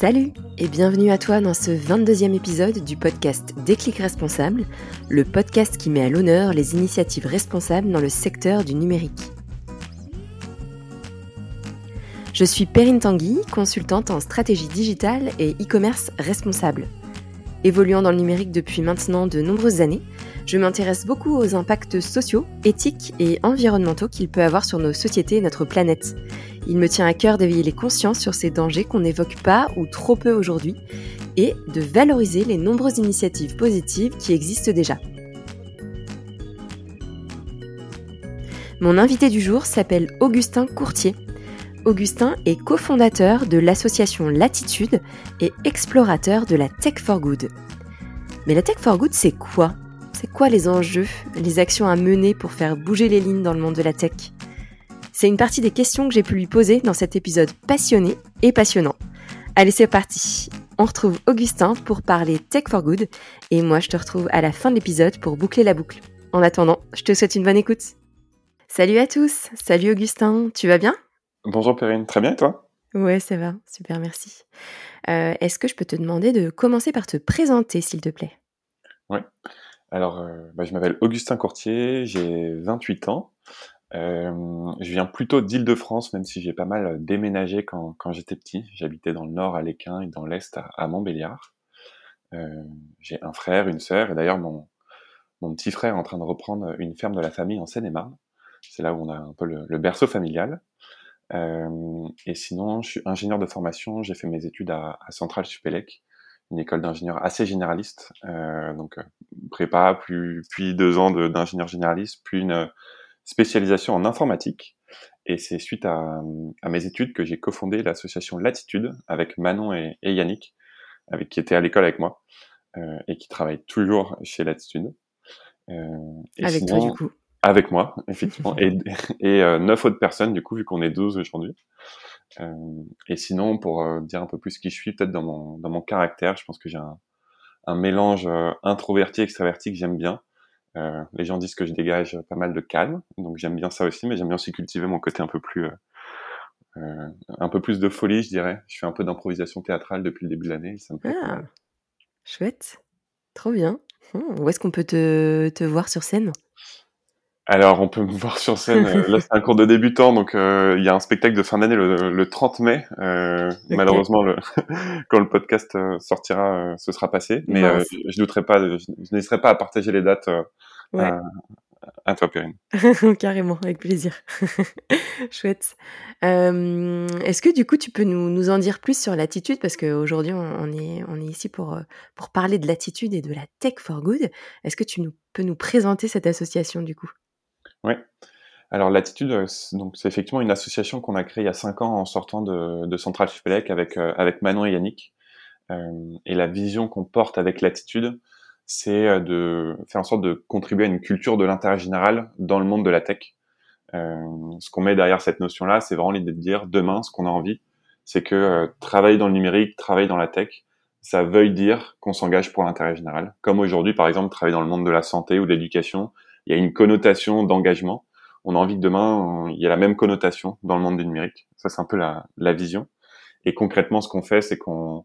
Salut et bienvenue à toi dans ce 22e épisode du podcast Déclic Responsable, le podcast qui met à l'honneur les initiatives responsables dans le secteur du numérique. Je suis Perrine Tanguy, consultante en stratégie digitale et e-commerce responsable. Évoluant dans le numérique depuis maintenant de nombreuses années, je m'intéresse beaucoup aux impacts sociaux, éthiques et environnementaux qu'il peut avoir sur nos sociétés et notre planète. Il me tient à cœur d'éveiller les consciences sur ces dangers qu'on n'évoque pas ou trop peu aujourd'hui et de valoriser les nombreuses initiatives positives qui existent déjà. Mon invité du jour s'appelle Augustin Courtier. Augustin est cofondateur de l'association Latitude et explorateur de la Tech for Good. Mais la Tech for Good, c'est quoi? C'est quoi les enjeux, les actions à mener pour faire bouger les lignes dans le monde de la tech? C'est une partie des questions que j'ai pu lui poser dans cet épisode passionné et passionnant. Allez, c'est parti On retrouve Augustin pour parler Tech for Good et moi je te retrouve à la fin de l'épisode pour boucler la boucle. En attendant, je te souhaite une bonne écoute. Salut à tous Salut Augustin, tu vas bien? Bonjour Perrine, très bien et toi? Ouais, ça va, super, merci. Euh, est-ce que je peux te demander de commencer par te présenter, s'il te plaît? Oui. Alors, euh, bah, je m'appelle Augustin Courtier, j'ai 28 ans. Euh, je viens plutôt d'Île-de-France, même si j'ai pas mal déménagé quand, quand j'étais petit. J'habitais dans le nord à Léquin et dans l'est à, Montbéliard. Euh, j'ai un frère, une sœur, et d'ailleurs mon, mon petit frère est en train de reprendre une ferme de la famille en Seine-et-Marne. C'est là où on a un peu le, berceau familial. Et sinon, je suis ingénieur de formation, j'ai fait mes études à, à Centrale Supélec une école d'ingénieur assez généraliste, donc prépa, puis, puis deux ans d'ingénieur généraliste, puis une spécialisation en informatique. Et c'est suite à, à, mes études que j'ai cofondé l'association Latitude avec Manon et, et, Yannick, avec qui étaient à l'école avec moi euh, et qui travaillent toujours chez Latitude. Euh, avec toi du coup Avec moi, effectivement, et, et euh, neuf autres personnes du coup vu qu'on est 12 aujourd'hui. Euh, et sinon, pour euh, dire un peu plus qui je suis, peut-être dans mon, dans mon caractère, je pense que j'ai un, un mélange euh, introverti-extraverti que j'aime bien. Euh, les gens disent que je dégage pas mal de calme, donc j'aime bien ça aussi, mais j'aime bien aussi cultiver mon côté un peu plus, euh, un peu plus de folie, je dirais. Je fais un peu d'improvisation théâtrale depuis le début de l'année, ça me plaît. Ah, chouette, trop bien. Hum, où est-ce qu'on peut te, te voir sur scène? Alors, on peut me voir sur scène. Euh, là, c'est un cours de débutant, donc euh, il y a un spectacle de fin d'année le, 30 mai. Euh, Malheureusement, le, quand le podcast sortira, ce sera passé. Mais je, je douterai pas, je, n'hésiterai pas à partager les dates à, toi, Perrine. Carrément, avec plaisir. Chouette. Est-ce que du coup, tu peux nous, nous en dire plus sur l'attitude? Parce qu'aujourd'hui, on, est, on est ici pour, pour parler de l'attitude et de la tech for good. Est-ce que tu nous, peux nous présenter cette association du coup? Oui. Alors l'attitude, euh, donc c'est effectivement une association qu'on a créée il y a cinq ans en sortant de, de Central Supélec avec euh, avec Manon et Yannick. Euh, et la vision qu'on porte avec l'attitude, c'est de faire en sorte de contribuer à une culture de l'intérêt général dans le monde de la tech. ce qu'on met derrière cette notion-là, c'est vraiment l'idée de dire demain, ce qu'on a envie, c'est que travailler dans le numérique, travailler dans la tech, ça veuille dire qu'on s'engage pour l'intérêt général. Comme aujourd'hui, par exemple, travailler dans le monde de la santé ou de l'éducation, il y a une connotation d'engagement. On a envie que demain, il y a la même connotation dans le monde du numérique. Ça, c'est un peu la, vision. Et concrètement, ce qu'on fait, c'est qu'on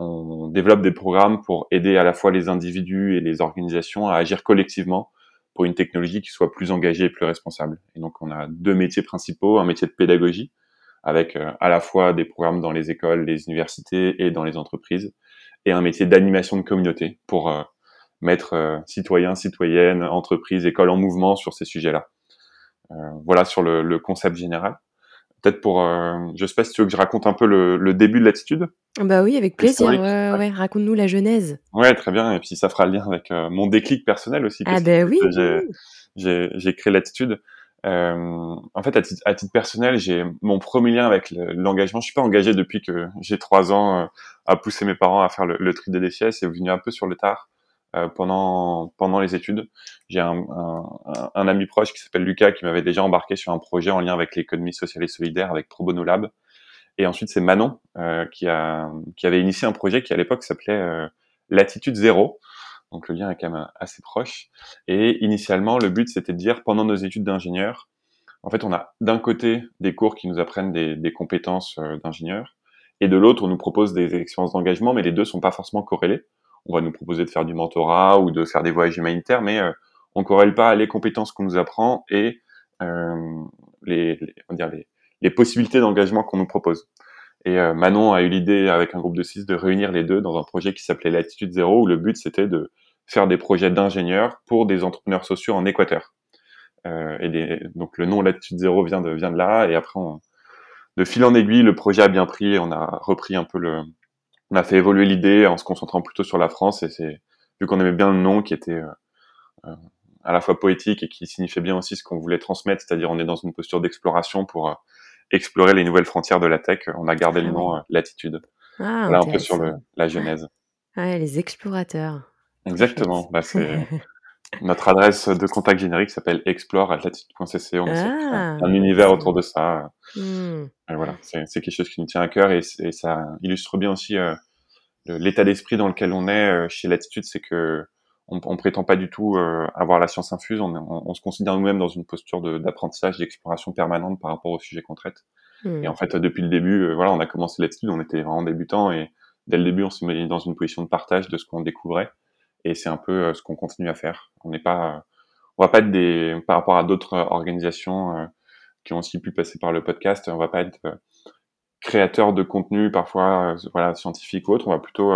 on développe des programmes pour aider à la fois les individus et les organisations à agir collectivement pour une technologie qui soit plus engagée et plus responsable. Et donc, on a deux métiers principaux, un métier de pédagogie, avec euh, à la fois des programmes dans les écoles, les universités et dans les entreprises, et un métier d'animation de communauté pour euh, mettre euh, citoyens, citoyennes, entreprises, écoles en mouvement sur ces sujets-là. Euh, voilà sur le, le, concept général. Peut-être pour, euh, je sais pas si tu veux que je raconte un peu le, le début de l'attitude. Bah oui, avec plaisir. Ouais, ouais. Raconte-nous la genèse. Ouais, très bien. Et puis ça fera le lien avec mon déclic personnel aussi. Ah ben oui. J'ai créé l'attitude. Euh, en fait, à titre, à titre personnel, j'ai mon premier lien avec l'engagement. Je suis pas engagé depuis que j'ai trois ans à pousser mes parents à faire le, le tri des déchets. C'est venu un peu sur le tard. Euh, pendant pendant les études. J'ai un, un, un, ami proche qui s'appelle Lucas qui m'avait déjà embarqué sur un projet en lien avec l'économie sociale et solidaire avec Pro Bono Lab. Et ensuite c'est Manon euh, qui a qui avait initié un projet qui à l'époque s'appelait euh, Latitude Zéro. Donc le lien est quand même assez proche. Et initialement le but c'était de dire pendant nos études d'ingénieur, en fait on a d'un côté des cours qui nous apprennent des, des compétences euh, d'ingénieur Et de l'autre, on nous propose des expériences d'engagement, mais les deux sont pas forcément corrélés. On va nous proposer de faire du mentorat ou de faire des voyages humanitaires, mais euh, on corrèle pas les compétences qu'on nous apprend et euh, les, on dire les, les possibilités d'engagement qu'on nous propose. Et euh, Manon a eu l'idée avec un groupe de six de réunir les deux dans un projet qui s'appelait Latitude Zéro, où le but c'était de faire des projets d'ingénieurs pour des entrepreneurs sociaux en Équateur. Et donc le nom Latitude Zéro vient de vient de là. Et après, on, de fil en aiguille, le projet a bien pris. On a repris un peu le, on a fait évoluer l'idée en se concentrant plutôt sur la France. Et c'est vu qu'on aimait bien le nom qui était euh, euh, à la fois poétique et qui signifiait bien aussi ce qu'on voulait transmettre, c'est-à-dire on est dans une posture d'exploration pour euh, explorer les nouvelles frontières de la tech. On a gardé le Ah nom euh, Latitude. Ah, Voilà un peu sur le, la genèse. Ouais, les explorateurs. Exactement. Bah, c'est notre adresse de contact générique s'appelle explore@latitude.cc. On Ah, un univers c'est autour de ça. Hmm. Et voilà, c'est quelque chose qui nous tient à cœur et, et ça illustre bien aussi euh, l'état d'esprit dans lequel on est euh, chez Latitude, c'est que on, on prétend pas du tout euh, avoir la science infuse. On, on- on se considère nous-mêmes dans une posture de- d'apprentissage, d'exploration permanente par rapport au sujet qu'on traite. Et Hmm. en fait, depuis le début, voilà, on a commencé Latitude, on était vraiment débutants et dès le début, on s'est mis dans une position de partage de ce qu'on découvrait. Et c'est un peu euh, ce qu'on continue à faire. On n'est pas, euh, on va pas être des, par rapport à d'autres euh, organisations qui ont aussi pu passer par le podcast, on va pas être créateur de contenu parfois, voilà, scientifique ou autre. On va plutôt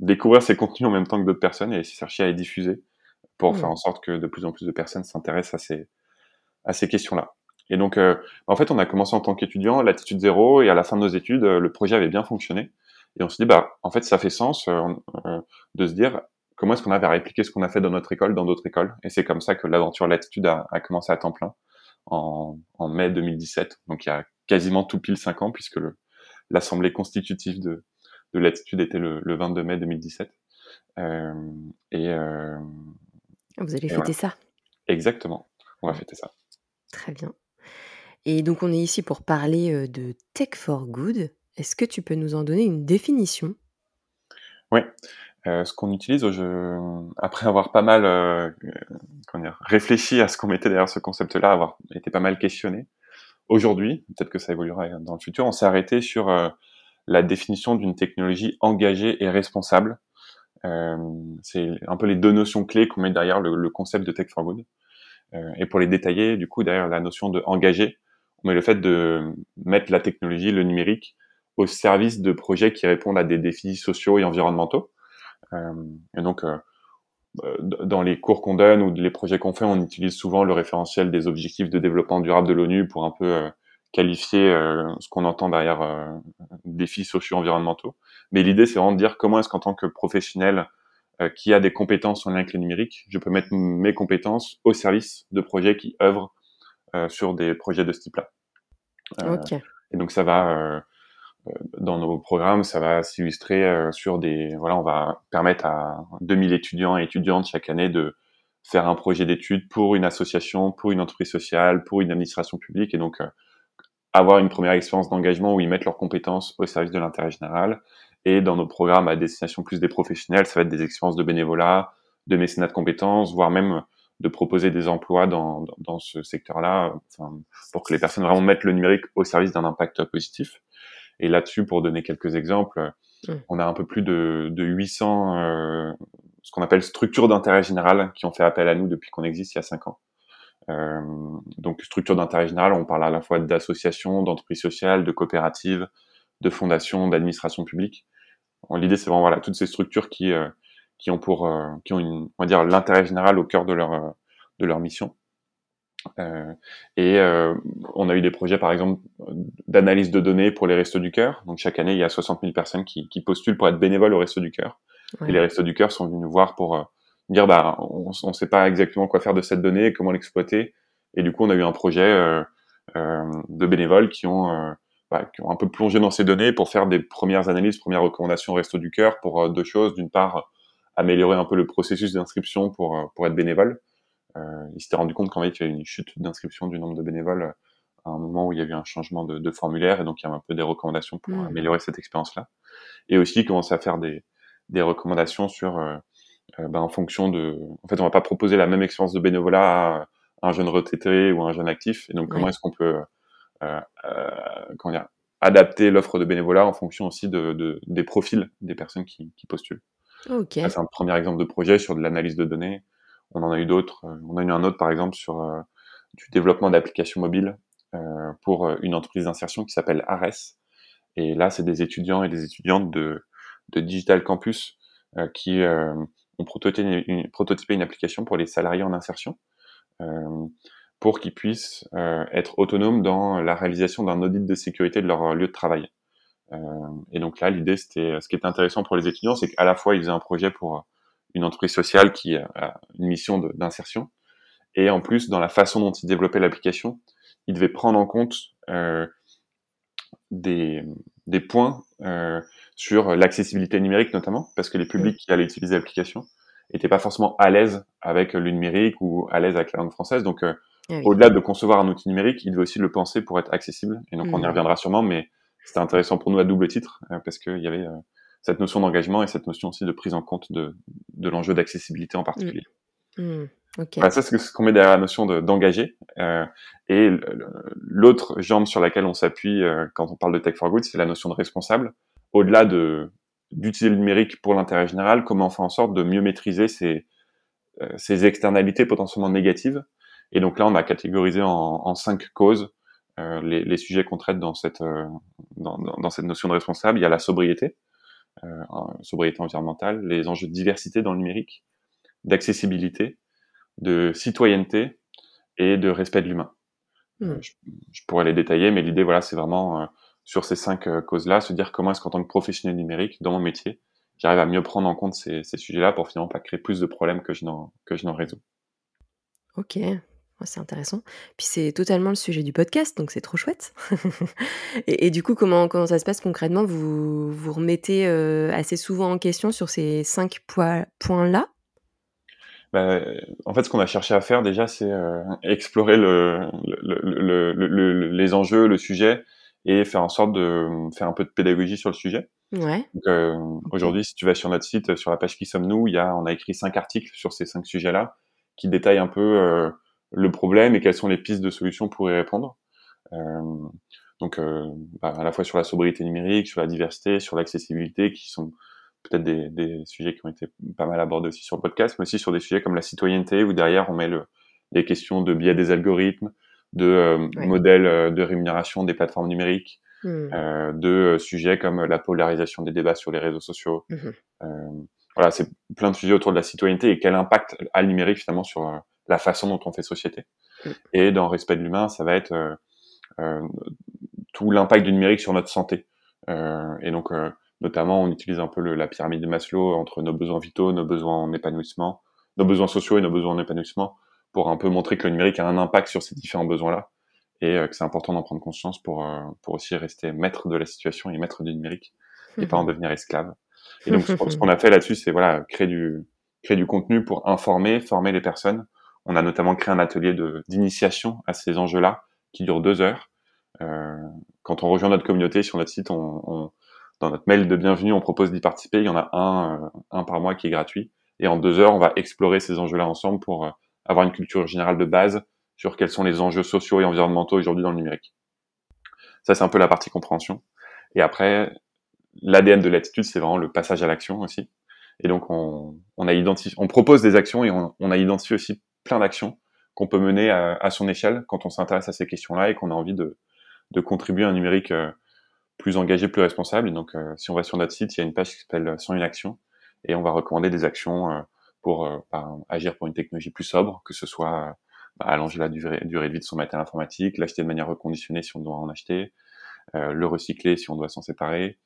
découvrir ces contenus en même temps que d'autres personnes et chercher à les diffuser pour faire en sorte que de plus en plus de personnes s'intéressent à ces, à ces questions-là. Et donc, euh, en fait, on a commencé en tant qu'étudiant, l'attitude zéro, et à la fin de nos études, le projet avait bien fonctionné. Et on s'est dit, bah, en fait, ça fait sens euh, euh, de se dire comment est-ce qu'on avait répliqué ce qu'on a fait dans notre école, dans d'autres écoles? Et c'est comme ça que l'aventure Latitude a, a commencé à temps plein en, en mai 2017. Donc, il y a quasiment tout pile cinq ans, puisque l'assemblée constitutive de, de Latitude était le, le 22 mai 2017. Euh, et, euh, Vous allez et fêter voilà. ça. Exactement. On va fêter ça. Très bien. Et donc, on est ici pour parler euh, de Tech for Good. Est-ce que tu peux nous en donner une définition? Oui. Euh, ce qu'on utilise, je, après avoir pas mal euh, dire, réfléchi à ce qu'on mettait derrière ce concept-là, avoir été pas mal questionné, aujourd'hui, peut-être que ça évoluera dans le futur, on s'est arrêté sur euh, la définition d'une technologie engagée et responsable. Euh, c'est un peu les deux notions clés qu'on met derrière le, le concept de Tech for Good. Euh, et pour les détailler, du coup, derrière la notion de engagé, on met le fait de mettre la technologie, le numérique, au service de projets qui répondent à des défis sociaux et environnementaux. Et donc, euh, dans les cours qu'on donne ou les projets qu'on fait, on utilise souvent le référentiel des objectifs de développement durable de l'ONU pour un peu euh, qualifier euh, ce qu'on entend derrière défis sociaux environnementaux. Mais l'idée, c'est vraiment de dire comment est-ce qu'en tant que professionnel qui a des compétences en lien avec le numérique, je peux mettre mes compétences au service de projets qui œuvrent sur des projets de ce type-là. Euh, Ok. et donc ça va dans nos programmes, ça va s'illustrer euh, sur des voilà, on va permettre à 2000 étudiants et étudiantes chaque année de faire un projet d'études pour une association, pour une entreprise sociale, pour une administration publique et donc euh, avoir une première expérience d'engagement où ils mettent leurs compétences au service de l'intérêt général. Et dans nos programmes à destination plus des professionnels, ça va être des expériences de bénévolat, de mécénat de compétences, voire même de proposer des emplois dans, dans, dans ce secteur-là, enfin, pour que les personnes vraiment mettent le numérique au service d'un impact positif. Et là-dessus, pour donner quelques exemples, on a un peu plus de, de 800 euh, ce qu'on appelle structures d'intérêt général qui ont fait appel à nous depuis qu'on existe il y a 5 ans. Euh, donc structures d'intérêt général, on parle à la fois d'associations, d'entreprises sociales, de coopératives, de fondations, d'administrations publiques. L'idée, c'est vraiment voilà toutes ces structures qui euh, qui ont pour qui ont une on va dire l'intérêt général au cœur de leur de leur mission. Euh, et euh, on a eu des projets, par exemple, d'analyse de données pour les Restos du Cœur. Donc chaque année, il y a 60 000 personnes qui, qui postulent pour être bénévoles aux Restos du Cœur. Ouais. Et les Restos du Cœur sont venus nous voir pour euh, dire, bah, on ne sait pas exactement quoi faire de cette donnée, comment l'exploiter. Et du coup, on a eu un projet euh, de bénévoles qui ont, bah, qui ont un peu plongé dans ces données pour faire des premières analyses, premières recommandations aux Restos du Cœur pour deux choses. D'une part, améliorer un peu le processus d'inscription pour, pour être bénévole. Euh, ils s'étaient rendu compte qu'en fait, il y avait une chute d'inscription du nombre de bénévoles euh, à un moment où il y avait un changement de, de formulaire et donc il y avait un peu des recommandations pour Mm. améliorer cette expérience-là. Et aussi commencer à faire des, des recommandations sur, euh, euh, ben, en fonction de, en fait, on va pas proposer la même expérience de bénévolat à un jeune retraité ou à un jeune actif. Et donc, comment est-ce qu'on peut, euh, euh, comment dire, adapter l'offre de bénévolat en fonction aussi de, de des profils des personnes qui, qui postulent? Ok. c'est un premier exemple de projet sur de l'analyse de données. On en a eu d'autres. Euh, on a eu un autre, par exemple, sur euh, du développement d'applications mobiles euh, pour une entreprise d'insertion qui s'appelle Ares. Et là, c'est des étudiants et des étudiantes de, Digital Campus qui ont prototypé une, application pour les salariés en insertion pour qu'ils puissent être autonomes dans la réalisation d'un audit de sécurité de leur lieu de travail. Euh, et donc là, l'idée, c'était, ce qui est intéressant pour les étudiants, c'est qu'à la fois, ils faisaient un projet pour une entreprise sociale qui a une mission d'insertion, et en plus, dans la façon dont ils développaient l'application, ils devaient prendre en compte euh, des, des, points euh, sur l'accessibilité numérique notamment, parce que les publics qui allaient utiliser l'application n'étaient pas forcément à l'aise avec le numérique ou à l'aise avec la langue française. Donc, euh, ah au-delà de concevoir un outil numérique, ils devaient aussi le penser pour être accessible. Et donc, on y mmh. reviendra sûrement, mais c'était intéressant pour nous à double titre euh, parce qu'il y avait euh, cette notion d'engagement et cette notion aussi de prise en compte de, de l'enjeu d'accessibilité en particulier. Mmh. Mmh. ça, c'est ce qu'on met derrière la notion d'engager. euh, et l'autre jambe sur laquelle on s'appuie euh, quand on parle de Tech for Good, c'est la notion de responsable. Au-delà de d'utiliser le numérique pour l'intérêt général, comment on fait en sorte de mieux maîtriser ces, ces externalités potentiellement négatives. Et donc là, on a catégorisé en, en cinq causes euh, les, les, sujets qu'on traite dans cette, euh, dans, dans, cette notion de responsable, il y a la sobriété, euh, sobriété environnementale, les enjeux de diversité dans le numérique, d'accessibilité, de citoyenneté et de respect de l'humain. Hmm. Je, je, pourrais les détailler, mais l'idée, voilà, c'est vraiment sur ces cinq causes-là, se dire comment est-ce qu'en tant que professionnel numérique, dans mon métier, j'arrive à mieux prendre en compte ces, ces sujets-là pour finalement pas créer plus de problèmes que je n'en que je n'en résous. Ok, c'est intéressant. Puis c'est totalement le sujet du podcast, donc c'est trop chouette. et, du coup, comment, comment ça se passe concrètement? Vous vous remettez euh, assez souvent en question sur ces cinq points-là? Bah, en fait, ce qu'on a cherché à faire déjà, c'est euh, explorer le, les enjeux, le sujet, et faire en sorte de faire un peu de pédagogie sur le sujet. Ouais. Euh, aujourd'hui, si tu vas sur notre site, sur la page Qui sommes-nous, il y a, on a écrit cinq articles sur ces cinq sujets-là qui détaillent un peu le problème et quelles sont les pistes de solutions pour y répondre. Euh, donc, euh, bah, à la fois sur la sobriété numérique, sur la diversité, sur l'accessibilité, qui sont peut-être des, des, sujets qui ont été pas mal abordés aussi sur le podcast, mais aussi sur des sujets comme la citoyenneté, où derrière on met le, les questions de biais des algorithmes, de euh, modèles de rémunération des plateformes numériques, mmh. euh, de sujets comme la polarisation des débats sur les réseaux sociaux. Mmh. voilà, c'est plein de sujets autour de la citoyenneté et quel impact a le numérique finalement sur la façon dont on fait société. Mm. Et dans respect de l'humain, ça va être euh, euh, tout l'impact du numérique sur notre santé. Euh, et donc, notamment, on utilise un peu le, la pyramide de Maslow entre nos besoins vitaux, nos besoins en épanouissement, nos besoins sociaux et nos besoins en épanouissement, pour un peu montrer que le numérique a un impact sur ces différents besoins-là et que c'est important d'en prendre conscience pour, pour aussi rester maître de la situation et maître du numérique et pas en devenir esclave. Et donc, ce qu'on a fait là-dessus, c'est voilà, créer du, créer du contenu pour informer, former les personnes on a notamment créé un atelier d'initiation à ces enjeux-là qui dure deux heures. Euh, quand on rejoint notre communauté sur notre site, on, on, dans notre mail de bienvenue, on propose d'y participer. Il y en a un, euh, un par mois qui est gratuit. Et en deux heures, on va explorer ces enjeux-là ensemble pour euh, avoir une culture générale de base sur quels sont les enjeux sociaux et environnementaux aujourd'hui dans le numérique. Ça, c'est un peu la partie compréhension. Et après, l'ADN de l'attitude, c'est vraiment le passage à l'action aussi. Et donc, on, on a identifié, on propose des actions et on, on a identifié aussi plein d'actions qu'on peut mener à, son échelle quand on s'intéresse à ces questions-là et qu'on a envie de, contribuer à un numérique euh, plus engagé, plus responsable. Et donc, euh, si on va sur notre site, il y a une page qui s'appelle 101 actions et on va recommander des actions euh, pour agir pour une technologie plus sobre, que ce soit bah, allonger la durée, durée, de vie de son matériel informatique, l'acheter de manière reconditionnée si on doit en acheter, le recycler si on doit s'en séparer.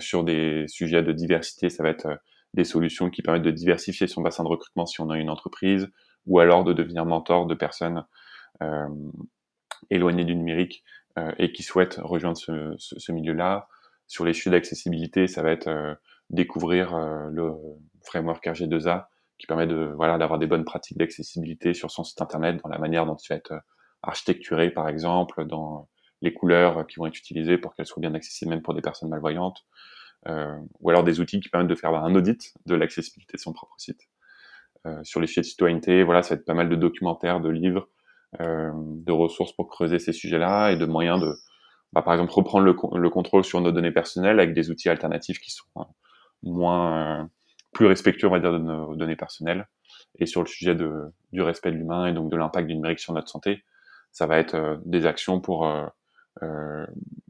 sur des sujets de diversité, ça va être des solutions qui permettent de diversifier son bassin de recrutement si on a une entreprise, ou alors de devenir mentor de personnes euh, éloignées du numérique euh, et qui souhaitent rejoindre ce, ce, ce milieu-là. Sur les sujets d'accessibilité, ça va être euh, découvrir euh, le framework RG2A qui permet de voilà d'avoir des bonnes pratiques d'accessibilité sur son site internet, dans la manière dont il va être architecturé, par exemple, dans les couleurs qui vont être utilisées pour qu'elles soient bien accessibles même pour des personnes malvoyantes, euh, ou alors des outils qui permettent de faire un audit de l'accessibilité de son propre site. Euh, sur les sujets de citoyenneté. Voilà, ça va être pas mal de documentaires, de livres, euh, de ressources pour creuser ces sujets-là et de moyens de, bah, par exemple, reprendre le, contrôle sur nos données personnelles avec des outils alternatifs qui sont moins plus respectueux, on va dire, de nos données personnelles. Et sur le sujet de, du respect de l'humain et donc de l'impact du numérique sur notre santé, ça va être des actions pour euh,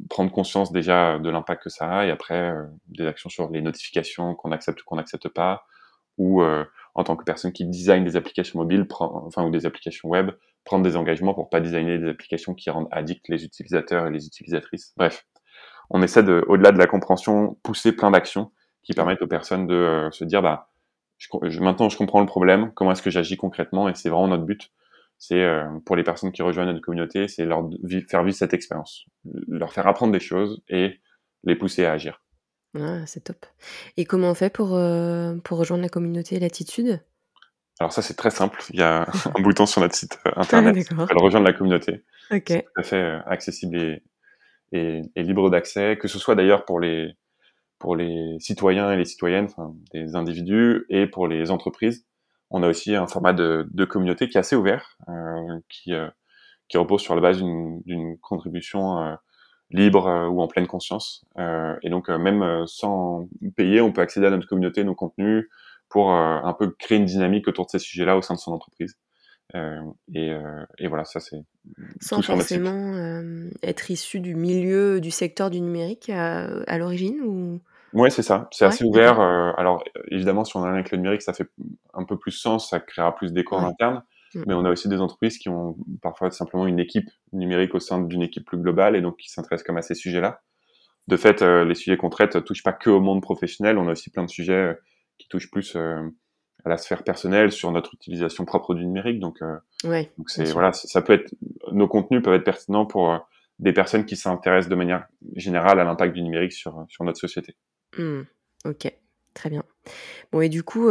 prendre conscience déjà de l'impact que ça a et après euh, des actions sur les notifications qu'on accepte ou qu'on n'accepte pas ou euh, en tant que personne qui design des applications mobiles enfin ou des applications web prendre des engagements pour pas designer des applications qui rendent addicts les utilisateurs et les utilisatrices bref on essaie de au-delà de la compréhension pousser plein d'actions qui permettent aux personnes de se dire bah je, maintenant je comprends le problème comment est-ce que j'agis concrètement et c'est vraiment notre but c'est euh, pour les personnes qui rejoignent notre communauté, c'est leur faire vivre cette expérience, leur faire apprendre des choses et les pousser à agir. Ah, c'est top. Et comment on fait pour, euh, pour rejoindre la communauté Latitude? Alors ça c'est très simple, il y a un bouton sur notre site euh, internet. qui s'appelle rejoindre la communauté. C'est tout à fait accessible et, et, et libre d'accès, que ce soit d'ailleurs pour les, pour les citoyens et les citoyennes, enfin des individus et pour les entreprises. On a aussi un format de, communauté qui est assez ouvert, euh, qui, euh, qui repose sur la base d'une contribution euh, libre ou en pleine conscience. et donc même sans payer, on peut accéder à notre communauté, nos contenus, pour un peu créer une dynamique autour de ces sujets-là au sein de son entreprise. Et, et, voilà, ça c'est sans forcément être issu du milieu du secteur du numérique à l'origine ou? Ouais, c'est ça. C'est assez ouvert. Euh, alors, évidemment, si on a un avec le numérique, ça fait un peu plus sens, ça créera plus d'écho en interne. Mm. Mais on a aussi des entreprises qui ont parfois simplement une équipe numérique au sein d'une équipe plus globale et donc qui s'intéressent comme à ces sujets-là. De fait, euh, les sujets qu'on traite touchent pas que au monde professionnel. On a aussi plein de sujets euh, qui touchent plus à la sphère personnelle sur notre utilisation propre du numérique. Donc, ouais, donc c'est voilà, ça peut être nos contenus peuvent être pertinents pour des personnes qui s'intéressent de manière générale à l'impact du numérique sur sur notre société. Mmh. OK, très bien. Bon et du coup,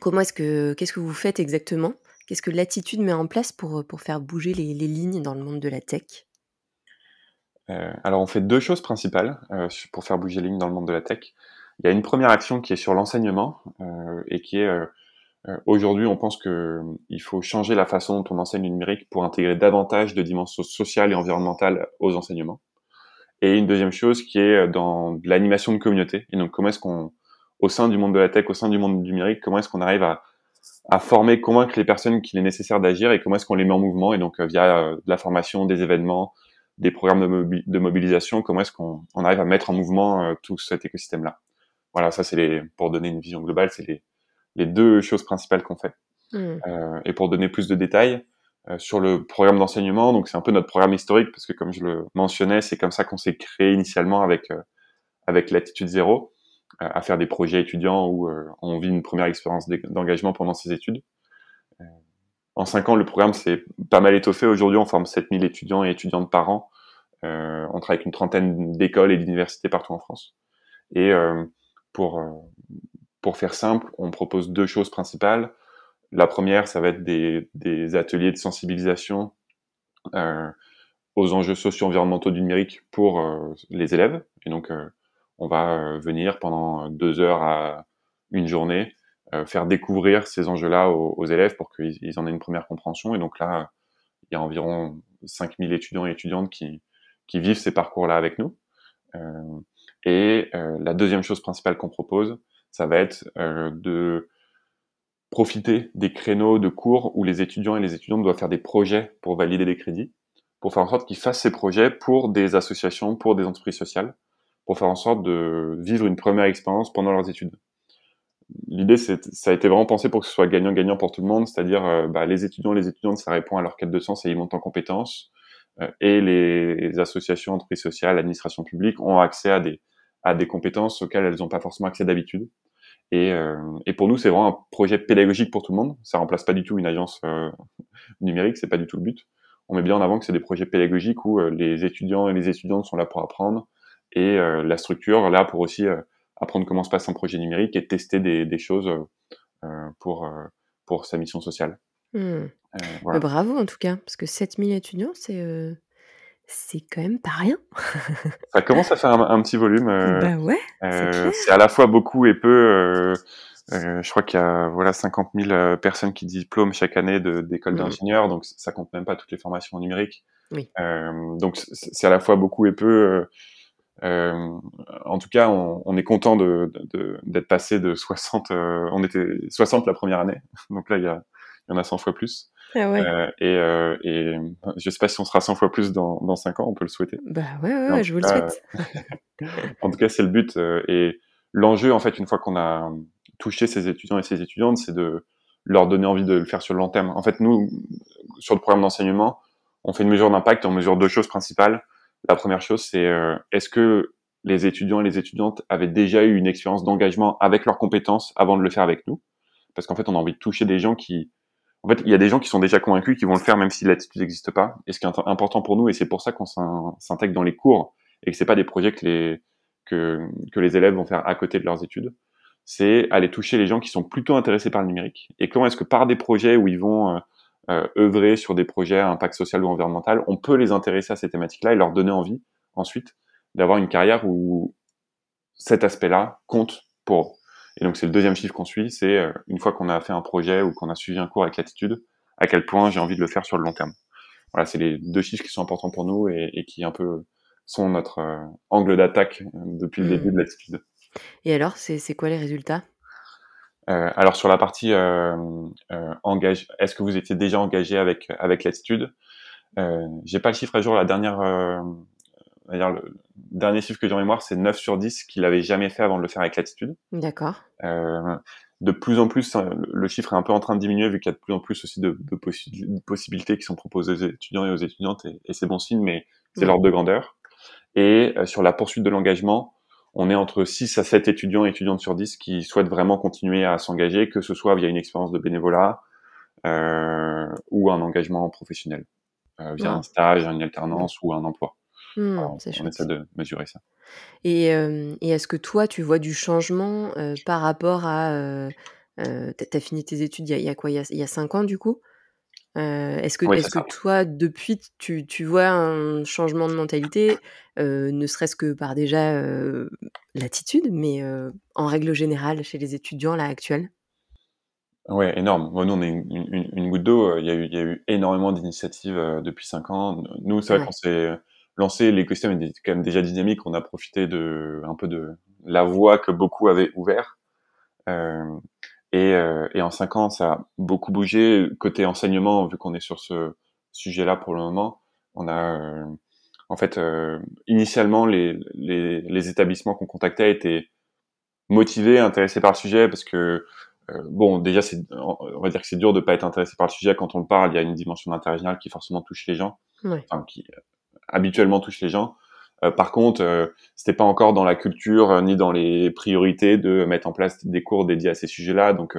comment est-ce que qu'est-ce que vous faites exactement? Qu'est-ce que Latitude met en place pour, pour faire bouger les lignes dans le monde de la tech? Euh, alors on fait deux choses principales, euh, pour faire bouger les lignes dans le monde de la tech. Il y a une première action qui est sur l'enseignement, euh, et qui est, aujourd'hui on pense qu'il faut changer la façon dont on enseigne le numérique pour intégrer davantage de dimensions sociales et environnementales aux enseignements. Et une deuxième chose qui est euh, dans l'animation de communauté. Et donc, comment est-ce qu'on, au sein du monde de la tech, au sein du monde du numérique, comment est-ce qu'on arrive à, à former, convaincre les personnes qu'il est nécessaire d'agir et comment est-ce qu'on les met en mouvement. Et donc, euh, via euh, de la formation, des événements, des programmes de, de mobilisation, comment est-ce qu'on on arrive à mettre en mouvement tout cet écosystème-là. Voilà, ça c'est les, pour donner une vision globale, c'est les, les deux choses principales qu'on fait. Mmh. Euh, et pour donner plus de détails, euh, sur le programme d'enseignement. Donc c'est un peu notre programme historique parce que comme je le mentionnais, c'est comme ça qu'on s'est créé initialement avec euh, avec l'attitude zéro euh, à faire des projets étudiants où on vit une première expérience d'engagement pendant ses études. En cinq ans, le programme s'est pas mal étoffé. Aujourd'hui, on forme 7000 étudiants et étudiantes par an. Euh, on travaille avec une trentaine d'écoles et d'universités partout en France. Et euh, pour, pour faire simple, on propose deux choses principales. La première, ça va être des, des ateliers de sensibilisation euh, aux enjeux socio-environnementaux du numérique pour euh, les élèves. Et donc, euh, on va euh, venir pendant deux heures à une journée faire découvrir ces enjeux-là aux, élèves pour qu'ils en aient une première compréhension. Et donc là, il y a environ 5000 étudiants et étudiantes qui vivent ces parcours-là avec nous. et la deuxième chose principale qu'on propose, ça va être de profiter des créneaux de cours où les étudiants et les étudiantes doivent faire des projets pour valider des crédits, pour faire en sorte qu'ils fassent ces projets pour des associations, pour des entreprises sociales, pour faire en sorte de vivre une première expérience pendant leurs études. L'idée, ça a été vraiment pensé pour que ce soit gagnant-gagnant pour tout le monde, c'est-à-dire euh, bah, les étudiants les étudiantes, ça répond à leur quête de sens et ils montent en compétences, euh, et les associations, entreprises sociales, administration publique ont accès à des, à des compétences auxquelles elles n'ont pas forcément accès d'habitude. Et, euh, et, pour nous, c'est vraiment un projet pédagogique pour tout le monde. Ça remplace pas du tout une agence euh, numérique, c'est pas du tout le but. On met bien en avant que c'est des projets pédagogiques où les étudiants et les étudiantes sont là pour apprendre et euh, la structure là pour aussi apprendre comment se passe un projet numérique et tester des, des choses pour pour sa mission sociale. Mmh. Voilà. Bah, bravo en tout cas, parce que 7000 étudiants, c'est c'est quand même pas rien. ça commence à faire un, petit volume. Euh, bah ouais. Euh, c'est à la fois beaucoup et peu. Euh, je crois qu'il y a voilà 50 000 personnes qui diplôment chaque année d'école mmh. d'ingénieurs, donc ça compte même pas toutes les formations numériques. Oui. donc c'est à la fois beaucoup et peu. En tout cas, on, on est content de, d'être passé de 60. on était 60 la première année, donc là il y, a, il y en a 100 fois plus. Ah ouais. Euh, et, euh, et je sais pas si on sera 100 fois plus dans, dans 5 ans, on peut le souhaiter. Bah ouais, ouais, ouais je vous le souhaite. en tout cas, c'est le but. Euh, et l'enjeu, en fait, une fois qu'on a touché ces étudiants et ces étudiantes, c'est de leur donner envie de le faire sur le long terme. En fait, nous, sur le programme d'enseignement, on fait une mesure d'impact et on mesure deux choses principales. La première chose, c'est euh, est-ce que les étudiants et les étudiantes avaient déjà eu une expérience d'engagement avec leurs compétences avant de le faire avec nous? Parce qu'en fait, on a envie de toucher des gens qui en fait, il y a des gens qui sont déjà convaincus qui vont le faire même si l'attitude n'existe pas. Et ce qui est important pour nous, et c'est pour ça qu'on s'intègre dans les cours et que c'est pas des projets que les que, que les élèves vont faire à côté de leurs études, c'est aller toucher les gens qui sont plutôt intéressés par le numérique. Et comment est-ce que par des projets où ils vont euh, œuvrer sur des projets à impact social ou environnemental, on peut les intéresser à ces thématiques-là et leur donner envie ensuite d'avoir une carrière où cet aspect-là compte pour et donc c'est le deuxième chiffre qu'on suit, c'est euh, une fois qu'on a fait un projet ou qu'on a suivi un cours avec l'attitude, à quel point j'ai envie de le faire sur le long terme. Voilà, c'est les deux chiffres qui sont importants pour nous et, et qui un peu sont notre euh, angle d'attaque euh, depuis le début de mmh. l'attitude. Et alors, c'est quoi les résultats? Alors sur la partie euh, engage, est-ce que vous étiez déjà engagé avec avec l'attitude? J'ai pas le chiffre à jour. La dernière dire le dernier chiffre que j'ai en mémoire, c'est 9 sur 10 qu'il avait jamais fait avant de le faire avec l'attitude. D'accord. Euh, de plus en plus, hein, le chiffre est un peu en train de diminuer vu qu'il y a de plus en plus aussi de, de, possibilités qui sont proposées aux étudiants et aux étudiantes, et, c'est bon signe, mais c'est l'ordre de grandeur. Et euh, sur la poursuite de l'engagement, on est entre 6 à 7 étudiants et étudiantes sur 10 qui souhaitent vraiment continuer à s'engager, que ce soit via une expérience de bénévolat euh, ou un engagement professionnel, euh, via un stage, une alternance ou un emploi. Mmh, on essaie de mesurer ça. Et, et est-ce que toi, tu vois du changement par rapport à... Euh, tu as fini tes études il y a, quoi? Il y a, cinq ans, du coup? Est-ce que, est-ce que toi, depuis, tu, tu, vois un changement de mentalité, ne serait-ce que par déjà l'attitude, mais en règle générale chez les étudiants là actuels? Ouais, énorme. nous, on est une, une, goutte d'eau. Il y, a eu, il y a eu énormément d'initiatives depuis cinq ans. Nous, c'est vrai qu'on s'est lancé, l'écosystème est quand même déjà dynamique. On a profité de un peu de la voie que beaucoup avaient ouvert. Euh, et, euh, et, en cinq ans, ça a beaucoup bougé. Côté enseignement, vu qu'on est sur ce sujet-là pour le moment, on a euh, en fait euh, initialement les, les, les établissements qu'on contactait étaient motivés, intéressés par le sujet parce que euh, bon, déjà, c'est, on va dire que c'est dur de pas être intéressé par le sujet quand on le parle. Il y a une dimension d'interrégional qui forcément touche les gens, ouais. enfin, qui habituellement touche les gens. Euh, par contre, euh, c'était pas encore dans la culture euh, ni dans les priorités de mettre en place des cours dédiés à ces sujets-là. Donc,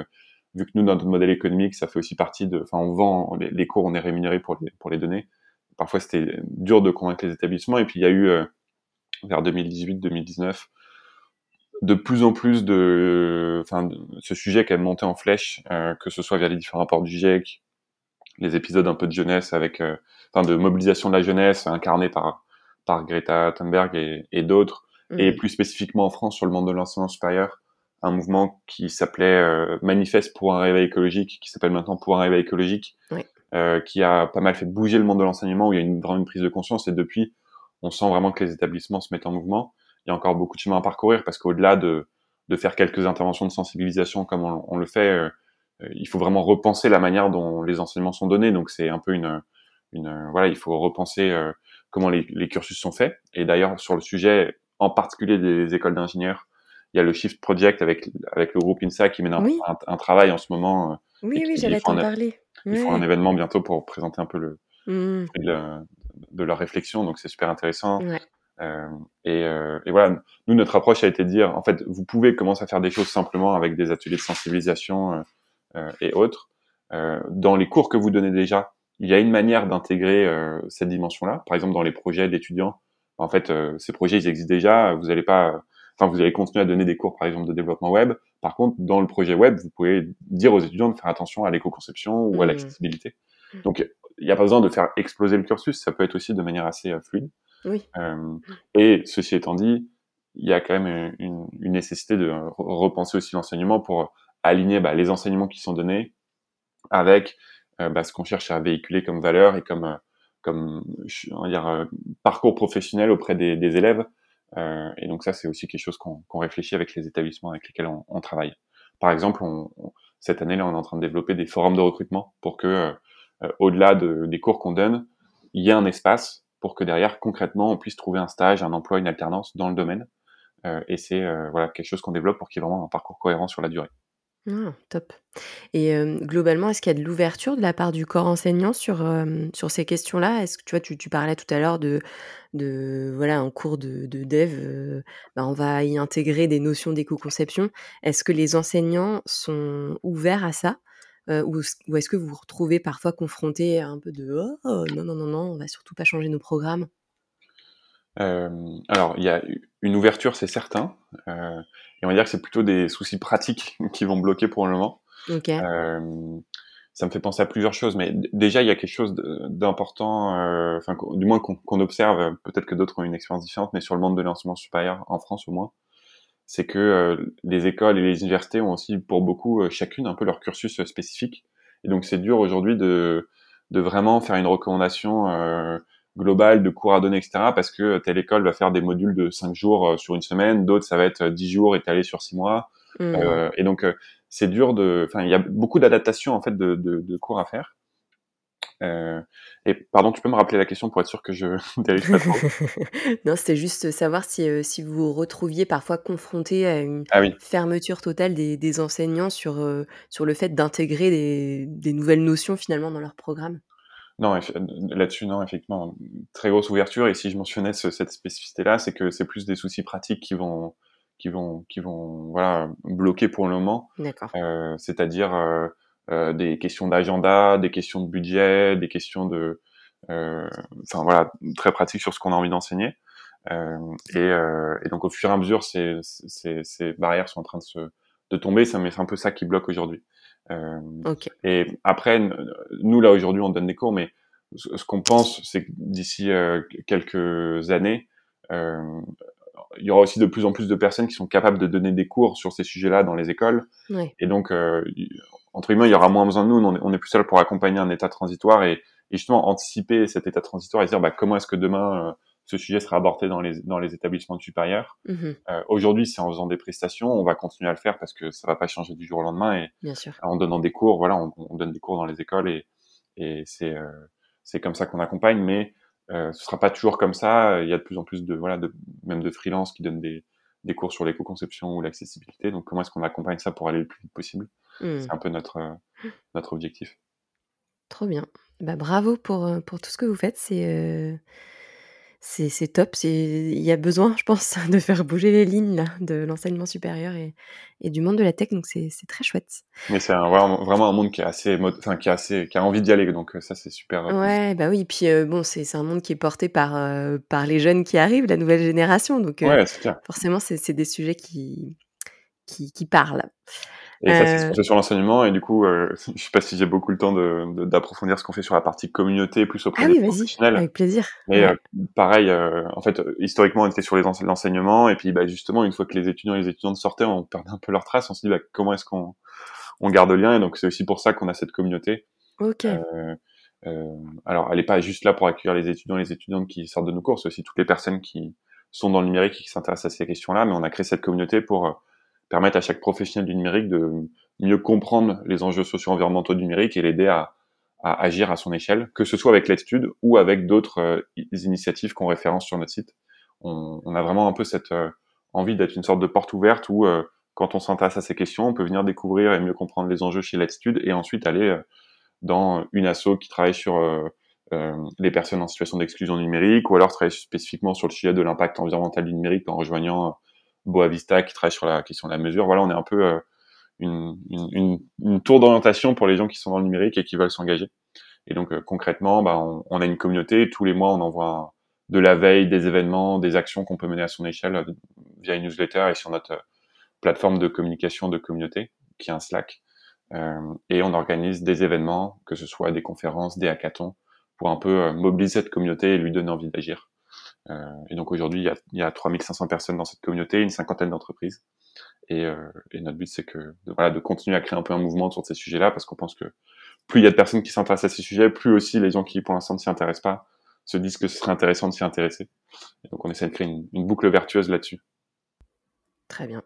vu que nous, dans notre modèle économique, ça fait aussi partie de, enfin, on vend les, cours, on est rémunéré pour les pour les donner. Parfois, c'était dur de convaincre les établissements. Et puis, il y a eu vers 2018-2019 de plus en plus de, enfin, ce sujet qui a monté en flèche, que ce soit via les différents rapports du GIEC, les épisodes un peu de jeunesse avec, enfin de mobilisation de la jeunesse incarnée par par Greta Thunberg et, et d'autres, mmh. et plus spécifiquement en France sur le monde de l'enseignement supérieur, un mouvement qui s'appelait euh, Manifeste pour un réveil écologique, qui s'appelle maintenant Pour un réveil écologique, oui. euh, qui a pas mal fait bouger le monde de l'enseignement, où il y a une, vraiment une prise de conscience, et depuis, on sent vraiment que les établissements se mettent en mouvement. Il y a encore beaucoup de chemin à parcourir, parce qu'au-delà de, de faire quelques interventions de sensibilisation comme on, on le fait, euh, il faut vraiment repenser la manière dont les enseignements sont donnés. Donc c'est un peu une, une voilà, il faut repenser euh, comment les, les, cursus sont faits. Et d'ailleurs sur le sujet, en particulier des écoles d'ingénieurs, il y a le Shift Project avec avec le groupe INSA qui mène un, un, travail en ce moment. Euh, oui, oui, j'allais t'en parler. Ils font un événement bientôt pour présenter un peu le mmh. de, de, leur réflexion, donc c'est super intéressant. Ouais. Euh, et, euh, et, voilà, nous notre approche a été de dire, en fait, vous pouvez commencer à faire des choses simplement avec des ateliers de sensibilisation euh, et autres. Euh, dans les cours que vous donnez déjà, il y a une manière d'intégrer euh, cette dimension-là. Par exemple, dans les projets d'étudiants, en fait, ces projets, ils existent déjà. Vous n'allez pas, enfin, vous allez continuer à donner des cours, par exemple, de développement web. Par contre, dans le projet web, vous pouvez dire aux étudiants de faire attention à l'éco-conception ou à mmh. l'accessibilité. Donc, il n'y a pas besoin de faire exploser le cursus. Ça peut être aussi de manière assez fluide. Oui. Euh, et ceci étant dit, il y a quand même une, une nécessité de repenser aussi l'enseignement pour aligner bah, les enseignements qui sont donnés avec euh, bah, ce qu'on cherche à véhiculer comme valeur et comme euh, comme on dire, parcours professionnel auprès des, des élèves. et donc ça, c'est aussi quelque chose qu'on réfléchit avec les établissements avec lesquels on, on travaille. Par exemple, on, cette année-là, on est en train de développer des forums de recrutement pour que, au-delà de, des cours qu'on donne, il y ait un espace pour que derrière, concrètement, on puisse trouver un stage, un emploi, une alternance dans le domaine. et c'est voilà quelque chose qu'on développe pour qu'il y ait vraiment un parcours cohérent sur la durée. Ah, top. Et globalement, est-ce qu'il y a de l'ouverture de la part du corps enseignant sur, sur ces questions-là? Est-ce que tu vois, tu parlais tout à l'heure de de voilà, un cours de de dev, bah, on va y intégrer des notions d'éco-conception. Est-ce que les enseignants sont ouverts à ça? ou ou est-ce que vous vous retrouvez parfois confrontés à un peu de: «Oh non, non, non, non, on va surtout pas changer nos programmes»? Alors il y a une ouverture, c'est certain, et on va dire que c'est plutôt des soucis pratiques qui vont bloquer pour le moment. Euh, ça me fait penser à plusieurs choses, mais déjà il y a quelque chose d'important, euh, enfin du moins qu'on observe, peut-être que d'autres ont une expérience différente, mais sur le monde de l'enseignement supérieur en France au moins, c'est que euh, les écoles et les universités ont aussi pour beaucoup chacune un peu leur cursus spécifique, et donc c'est dur aujourd'hui de de vraiment faire une recommandation global de cours à donner, etc. Parce que telle école va faire des modules de 5 jours euh, sur une semaine, d'autres ça va être 10 jours étalés sur 6 mois. Mmh. Euh, et donc euh, c'est dur de, enfin il y a beaucoup d'adaptation en fait de, de, de, cours à faire. Euh, et pardon, tu peux me rappeler la question pour être sûr que je dérive pas trop? Non, c'était juste savoir si, si vous vous retrouviez parfois confronté à une ah fermeture totale des, des enseignants sur, sur le fait d'intégrer des, des nouvelles notions finalement dans leur programme? Non, là-dessus, non, effectivement, très grosse ouverture. Et si je mentionnais cette spécificité-là, c'est que c'est plus des soucis pratiques qui vont, qui vont, qui vont, voilà, bloquer pour le moment. D'accord. Euh, c'est-à-dire euh, euh, des questions d'agenda, des questions de budget, des questions de, euh, enfin voilà, très pratiques sur ce qu'on a envie d'enseigner. Euh, et, euh, et, donc au fur et à mesure, ces, ces, ces barrières sont en train de se de tomber. Ça, c'est un peu ça qui bloque aujourd'hui. Euh, et après, nous là aujourd'hui, on donne des cours, mais ce, qu'on pense, c'est que d'ici euh, quelques années, euh, il y aura aussi de plus en plus de personnes qui sont capables de donner des cours sur ces sujets-là dans les écoles. Et donc, entre guillemets, il y aura moins besoin de nous. On est, on est plus seul pour accompagner un état transitoire et, et, justement anticiper cet état transitoire et dire bah, comment est-ce que demain ce sujet sera abordé dans les, dans les établissements supérieurs. Mmh euh, Aujourd'hui, c'est en faisant des prestations, on va continuer à le faire parce que ça va pas changer du jour au lendemain. Et Bien sûr. en donnant des cours, voilà, on, on, donne des cours dans les écoles et, et c'est euh, c'est comme ça qu'on accompagne. Mais euh, ce sera pas toujours comme ça. Il y a de plus en plus de voilà, de, même de freelance qui donnent des, des cours sur l'éco-conception ou l'accessibilité. Donc comment est-ce qu'on accompagne ça pour aller le plus vite possible? Mmh. C'est un peu notre euh, notre objectif. Trop bien. Bah, bravo pour, pour tout ce que vous faites. C'est euh, c'est top, il y a besoin, je pense, de faire bouger les lignes là, de l'enseignement supérieur et, et, du monde de la tech, donc c'est très chouette. Mais c'est vraiment, un monde qui est assez, enfin qui a assez, qui a envie d'y aller, donc euh, ça c'est super. Euh, ouais, bah oui, puis euh, bon, c'est un monde qui est porté par par les jeunes qui arrivent, la nouvelle génération, donc ouais, forcément c'est des sujets qui qui, qui parlent. Et ça, c'est fait sur l'enseignement. Et du coup, euh, je sais pas si j'ai beaucoup le temps d'approfondir de, ce qu'on fait sur la partie communauté, plus auprès ah des oui, professionnels. Avec plaisir. Mais euh, pareil, euh, en fait, historiquement, on était sur les l'enseignement. Et puis, bah, justement, une fois que les étudiants et les étudiantes sortaient, on perdait un peu leur trace. On se dit, bah, comment est-ce qu'on on garde le lien? Et donc, c'est aussi pour ça qu'on a cette communauté. Ok. alors, elle n'est pas juste là pour accueillir les étudiants et les étudiantes qui sortent de nos cours. C'est aussi toutes les personnes qui sont dans le numérique et qui s'intéressent à ces questions-là. Mais on a créé cette communauté pour permettre à chaque professionnel du numérique de mieux comprendre les enjeux socio-environnementaux du numérique et l'aider à, agir à son échelle, que ce soit avec l'étude ou avec d'autres euh, initiatives qu'on référence sur notre site. On, on, a vraiment un peu cette euh, envie d'être une sorte de porte ouverte où, euh, quand on s'intéresse à ces questions, on peut venir découvrir et mieux comprendre les enjeux chez l'étude et ensuite aller dans une asso qui travaille sur les personnes en situation d'exclusion numérique ou alors travailler spécifiquement sur le sujet de l'impact environnemental du numérique en rejoignant Boavista qui travaille sur la question de la mesure. Voilà, on est un peu euh, une, une, une, tour d'orientation pour les gens qui sont dans le numérique et qui veulent s'engager. Et donc euh, concrètement, bah, on, on, a une communauté. Tous les mois, on envoie de la veille, des événements, des actions qu'on peut mener à son échelle euh, via une newsletter et sur notre plateforme de communication de communauté, qui est un Slack. Euh, et on organise des événements, que ce soit des conférences, des hackathons, pour un peu mobiliser cette communauté et lui donner envie d'agir. Euh, et donc aujourd'hui, il y a, il y a 3500 personnes dans cette communauté, une cinquantaine d'entreprises. Et, euh, et, notre but, c'est que de, voilà, de continuer à créer un peu un mouvement sur ces sujets-là, parce qu'on pense que plus il y a de personnes qui s'intéressent à ces sujets, plus aussi les gens qui pour l'instant ne s'y intéressent pas se disent que ce serait intéressant de s'y intéresser. Et donc on essaie de créer une, boucle vertueuse là-dessus. Très bien.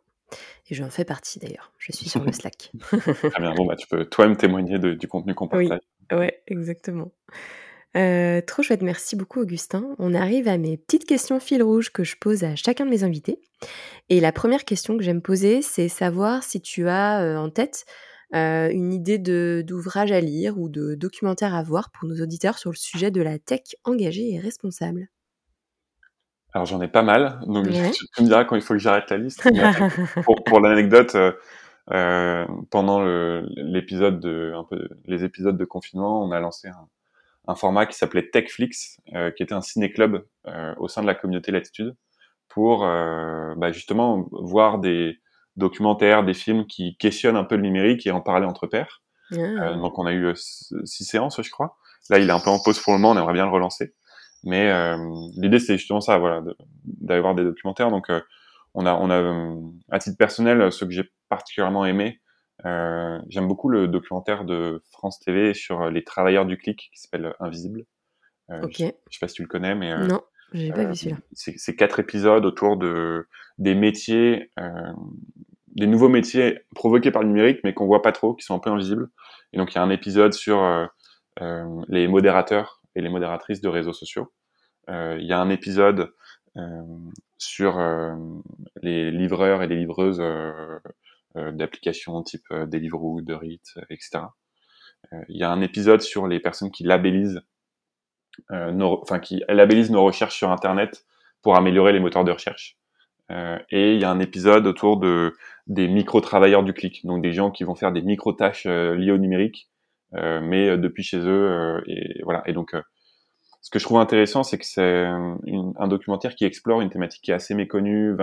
Et je en fais partie d'ailleurs. Je suis sur le Slack. Très bien. Bon, bah, tu peux toi-même témoigner du contenu qu'on partage. Oui, ouais, exactement. Euh, trop chouette, merci beaucoup Augustin. On arrive à mes petites questions fil rouge que je pose à chacun de mes invités. Et la première question que j'aime poser, c'est savoir si tu as euh, en tête euh, une idée d'ouvrage à lire ou de documentaire à voir pour nos auditeurs sur le sujet de la tech engagée et responsable. Alors j'en ai pas mal, donc tu, me diras quand il faut que j'arrête la liste. pour, pour l'anecdote, pendant l'épisode de un peu les épisodes de confinement, on a lancé un, un format qui s'appelait Techflix, euh, qui était un ciné-club euh, au sein de la communauté Latitude, pour euh, bah, justement voir des documentaires, des films qui questionnent un peu le numérique et en parler entre pairs. Ah. donc on a eu six séances, je crois. Là, il est un peu en pause pour le moment, on aimerait bien le relancer. Mais l'idée, c'est justement ça, voilà, d'aller voir des documentaires. Donc, on a, on a, à titre personnel, ce que j'ai particulièrement aimé, euh, J'aime beaucoup le documentaire de France TV sur les travailleurs du clic qui s'appelle Invisible. Euh, je, sais pas si tu le connais, mais euh, non, j'ai pas vu euh, celui-là. C'est quatre épisodes autour de des métiers, euh, des nouveaux métiers provoqués par le numérique, mais qu'on voit pas trop, qui sont un peu invisibles. Et donc il y a un épisode sur les modérateurs et les modératrices de réseaux sociaux. Il y a un épisode sur les livreurs et les livreuses euh, d'applications type euh, Deliveroo, de Rit, etc. Euh, il y a un épisode sur les personnes qui labellisent, nos, qui labellisent nos recherches sur Internet pour améliorer les moteurs de recherche. et il y a un épisode autour de des micro-travailleurs du clic, donc des gens qui vont faire des micro-tâches liées au numérique, mais depuis chez eux. et voilà. Et donc, ce que je trouve intéressant, c'est que c'est un documentaire qui explore une thématique qui est assez méconnue.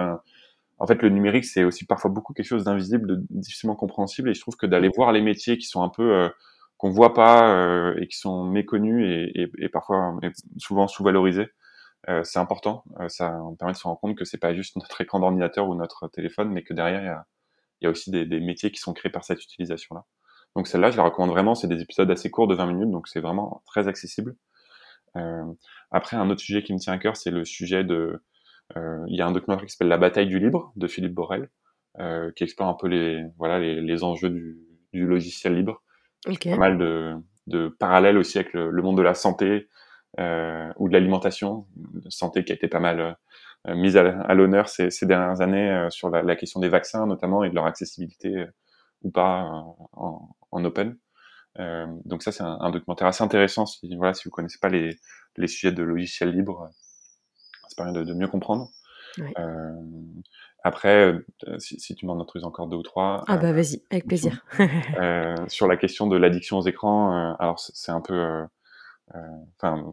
En fait, le numérique, c'est aussi parfois beaucoup quelque chose d'invisible, de difficilement compréhensible. Et je trouve que d'aller voir les métiers qui sont un peu euh, qu'on voit pas euh, et qui sont méconnus et, et, et parfois souvent sous-valorisés, euh, c'est important. Euh, ça permet de se rendre compte que c'est pas juste notre écran d'ordinateur ou notre téléphone, mais que derrière il y a, y a, aussi des, des, métiers qui sont créés par cette utilisation-là. Donc celle-là, je la recommande vraiment. C'est des épisodes assez courts de 20 minutes, donc c'est vraiment très accessible. après, un autre sujet qui me tient à cœur, c'est le sujet de euh, il y a un documentaire qui s'appelle La bataille du libre de Philippe Borel, euh, qui explore un peu les voilà les, les enjeux du, du, logiciel libre. Okay. Pas mal de, de parallèles aussi avec le, le monde de la santé euh, ou de l'alimentation, santé qui a été pas mal euh, mise à, à l'honneur ces, ces, dernières années euh, sur la, la, question des vaccins notamment et de leur accessibilité euh, ou pas en, en, open. donc ça c'est un, un, documentaire assez intéressant si voilà si vous connaissez pas les, les sujets de logiciel libre ça permet de, mieux comprendre. Euh, après, euh, si, si, tu m'en introduis encore deux ou trois. Ah bah vas-y, avec plaisir. euh, sur la question de l'addiction aux écrans, euh, alors c'est un peu, enfin,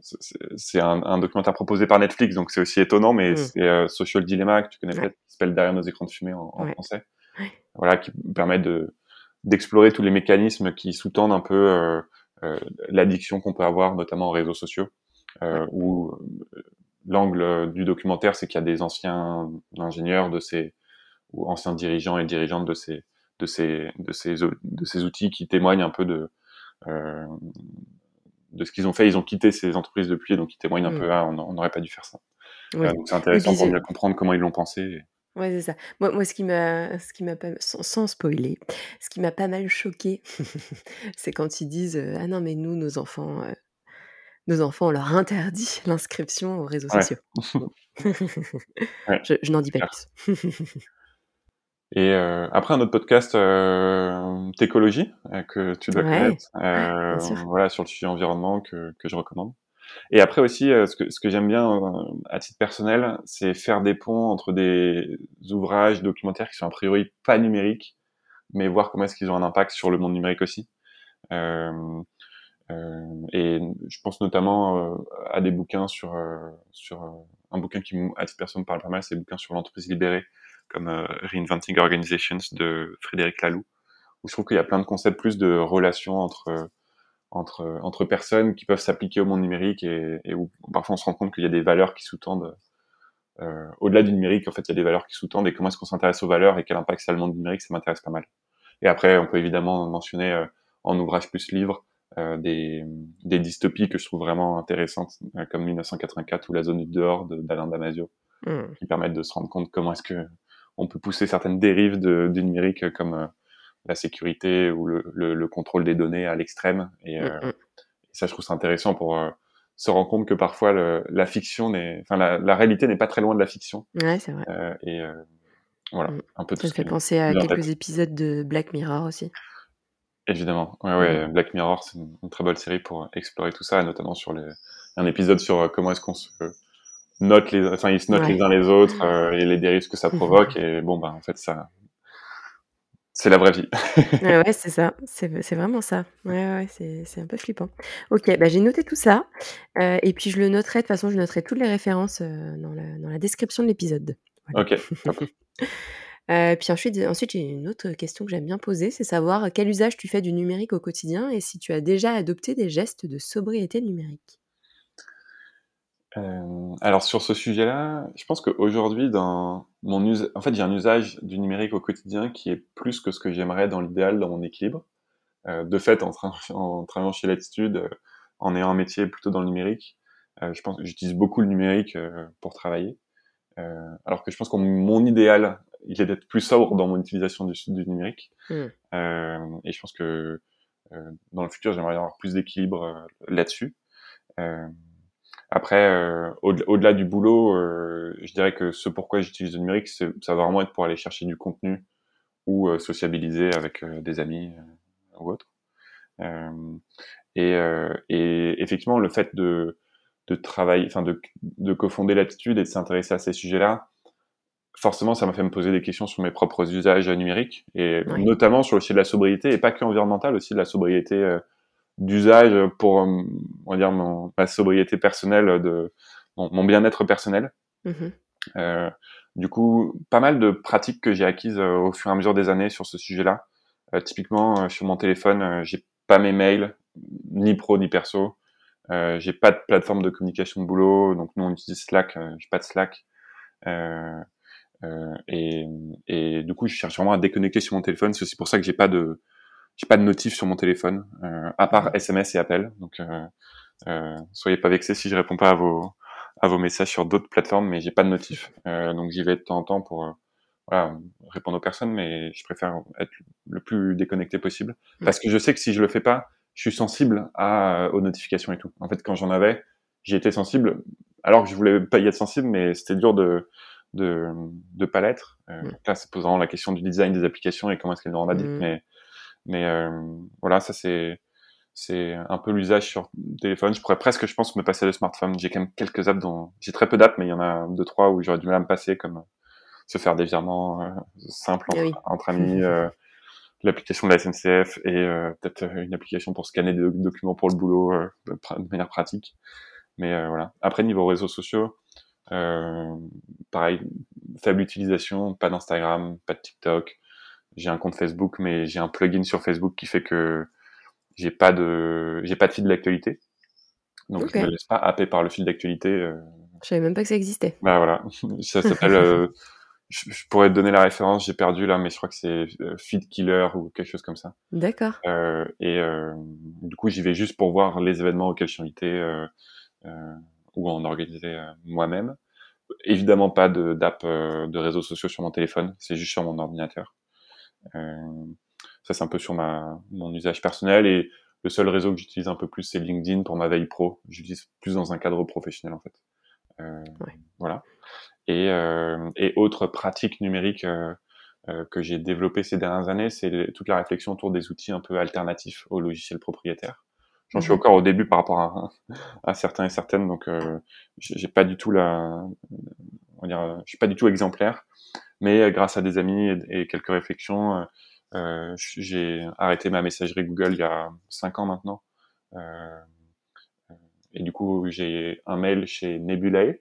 c'est un, un, documentaire proposé par Netflix, donc c'est aussi étonnant, mais mm. c'est Social Dilemma que tu connais peut-être, qui s'appelle Derrière nos écrans de fumée en, en français. Voilà, qui permet de d'explorer tous les mécanismes qui sous-tendent un peu l'addiction qu'on peut avoir, notamment aux réseaux sociaux, où l'angle du documentaire, c'est qu'il y a des anciens ingénieurs de ces ou anciens dirigeants et dirigeantes de ces de ces de ces de ces outils qui témoignent un peu de euh, de ce qu'ils ont fait. Ils ont quitté ces entreprises depuis, donc ils témoignent un mm. peu. Ah, on n'aurait pas dû faire ça. Euh, donc c'est intéressant pour mieux comprendre comment ils l'ont pensé. Ouais, c'est ça. Moi, moi, ce qui m'a, ce qui m'a pas, sans, sans, spoiler, ce qui m'a pas mal choqué, c'est quand ils disent euh, ah non mais nous, nos enfants, euh, nos enfants, on leur interdit l'inscription aux réseaux sociaux. Je, n'en dis pas plus. Et euh, après un autre podcast, euh, Técologie, euh, que tu dois connaître, euh, voilà sur le sujet environnement que, que je recommande. Et après aussi, euh, ce que, ce que j'aime bien à titre personnel, c'est faire des ponts entre des ouvrages documentaires qui sont a priori pas numériques, mais voir comment est-ce qu'ils ont un impact sur le monde numérique aussi. Euh, et je pense notamment euh, à des bouquins sur euh, un bouquin qui à titre personne parle pas mal, c'est des bouquins sur l'entreprise libérée comme Reinventing Organizations de Frédéric Laloux, où je trouve qu'il y a plein de concepts plus de relations entre entre personnes qui peuvent s'appliquer au monde numérique et, où parfois on se rend compte qu'il y a des valeurs qui sous-tendent au-delà du numérique en fait il y a des valeurs qui sous-tendent et comment est-ce qu'on s'intéresse aux valeurs et quel impact ça a le monde numérique ça m'intéresse pas mal. Et après on peut évidemment mentionner en ouvrage plus livre des, des dystopies que je trouve vraiment intéressantes, comme 1984 ou La zone du dehors d'Alain Damasio, mmh. qui permettent de se rendre compte comment est-ce que on peut pousser certaines dérives de, du numérique comme la sécurité ou le, le, contrôle des données à l'extrême. Et, mmh, mmh. ça, je trouve ça intéressant pour se rendre compte que parfois le, la fiction n'est, enfin la, la, réalité n'est pas très loin de la fiction. Ouais, c'est vrai. Euh, et euh, voilà, mmh. un peu. Ça me fait penser à quelques épisodes de Black Mirror aussi. Évidemment, ouais, ouais. Black Mirror, c'est une, très bonne série pour explorer tout ça, notamment sur les, un épisode sur euh, comment est-ce qu'on se note les, enfin ils se notent les uns les autres euh, et les dérives que ça provoque. et bon, bah en fait ça, c'est la vraie vie. ouais, c'est ça, c'est vraiment ça. Ouais, ouais, c'est un peu flippant. OK, bah, j'ai noté tout ça, euh, et puis je le noterai de toute façon, je noterai toutes les références, euh, dans la dans la description de l'épisode. OK, euh, puis ensuite ensuite, j'ai une autre question que j'aime bien poser, c'est savoir quel usage tu fais du numérique au quotidien et si tu as déjà adopté des gestes de sobriété numérique? Euh, alors sur ce sujet-là, je pense qu'aujourd'hui, dans mon en fait, j'ai un usage du numérique au quotidien qui est plus que ce que j'aimerais dans l'idéal, dans mon équilibre. Euh, de fait, en, en, travaillant chez Latitude, en ayant un métier plutôt dans le numérique, je pense j'utilise beaucoup le numérique pour travailler. alors que je pense que mon idéal, il est d'être plus sobre dans mon utilisation du, du numérique. Mmh. et je pense que dans le futur, j'aimerais avoir plus d'équilibre là-dessus. Euh, après, euh, au-delà du boulot, euh, je dirais que ce pourquoi j'utilise le numérique, ça va vraiment être pour aller chercher du contenu ou euh, sociabiliser avec des amis ou autre. Et, et, effectivement, le fait de, de travailler, enfin de, de cofonder l'attitude et de s'intéresser à ces sujets-là, forcément, ça m'a fait me poser des questions sur mes propres usages numériques et notamment sur le sujet de la sobriété et pas que environnementale, aussi de la sobriété d'usage pour, euh, on va dire, mon, ma sobriété personnelle, de mon, bien-être personnel. Mmh euh, du coup, pas mal de pratiques que j'ai acquises euh, au fur et à mesure des années sur ce sujet-là. Euh, typiquement, sur mon téléphone, j'ai pas mes mails, ni pro ni perso. j'ai pas de plateforme de communication de boulot, donc nous on utilise Slack, j'ai pas de Slack. Et, et du coup, je cherche vraiment à déconnecter sur mon téléphone. C'est aussi pour ça que j'ai pas de j'ai pas de notif sur mon téléphone, euh, à part SMS et appels. Donc, euh, euh, soyez pas vexés si je réponds pas à vos à vos messages sur d'autres plateformes, mais j'ai pas de notif. Euh, donc, j'y vais de temps en temps pour voilà, répondre aux personnes, mais je préfère être le plus déconnecté possible parce que je sais que si je le fais pas, je suis sensible à, aux notifications et tout. En fait, quand j'en avais, j'y étais sensible, alors que je voulais pas y être sensible, mais c'était dur de de de. Euh, Là, c'est posant la question du design des applications et comment est-ce qu'elles rendent addicts, mais mais euh, voilà, ça c'est c'est un peu l'usage sur téléphone. Je pourrais presque, je pense, me passer le smartphone. J'ai quand même quelques apps dont j'ai très peu d'apps, mais il y en a deux trois où j'aurais du mal à me passer, comme euh, se faire des virements euh, simples entre, amis, euh, l'application de la SNCF et euh, peut-être une application pour scanner des documents pour le boulot de, manière pratique. Mais voilà. Après niveau réseaux sociaux, pareil, faible utilisation, pas d'Instagram, pas de TikTok, j'ai un compte Facebook, mais j'ai un plugin sur Facebook qui fait que j'ai pas de j'ai pas de fil d'actualité. Donc je me laisse pas happer par le fil d'actualité. Euh... Je savais même pas que ça existait. Bah voilà, ça s'appelle. euh, je, pourrais te donner la référence, j'ai perdu là, mais je crois que c'est euh, Feed Killer ou quelque chose comme ça. D'accord. Euh, et euh, du coup, j'y vais juste pour voir les événements auxquels je suis invité euh, euh, ou en organiser moi-même. Évidemment pas d'app de, de réseaux sociaux sur mon téléphone, c'est juste sur mon ordinateur. Euh, ça, c'est un peu sur ma, mon usage personnel. Et le seul réseau que j'utilise un peu plus, c'est LinkedIn pour ma veille pro. J'utilise plus dans un cadre professionnel, en fait. Euh, Voilà. Et, euh, et autre pratique numérique euh, euh, que j'ai développé ces dernières années, c'est toute la réflexion autour des outils un peu alternatifs aux logiciels propriétaires. J'en suis encore au début par rapport à, à certains et certaines, donc euh, j'ai pas du tout la, on va dire, je suis pas du tout exemplaire. Mais euh, grâce à des amis et, quelques réflexions, euh, euh, j'ai arrêté ma messagerie Google il y a cinq ans maintenant. et du coup, j'ai un mail chez Nebulae,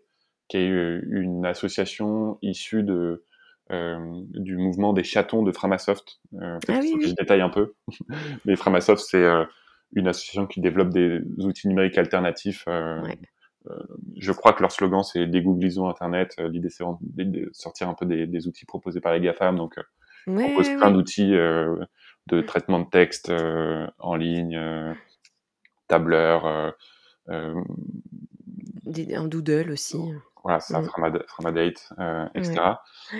qui est une association issue de euh, du mouvement des chatons de Framasoft. Euh, ah oui, Je détaille un peu. Mais Framasoft, c'est euh, une association qui développe des outils numériques alternatifs ouais. Euh, je crois que leur slogan c'est dégooglisons Internet. Euh, l'idée c'est de sortir un peu des, des, outils proposés par les GAFAM. Donc, euh, on propose plein d'outils de traitement de texte en ligne, tableur, un doodle aussi. Voilà, ça, mmh. Framadate, etc.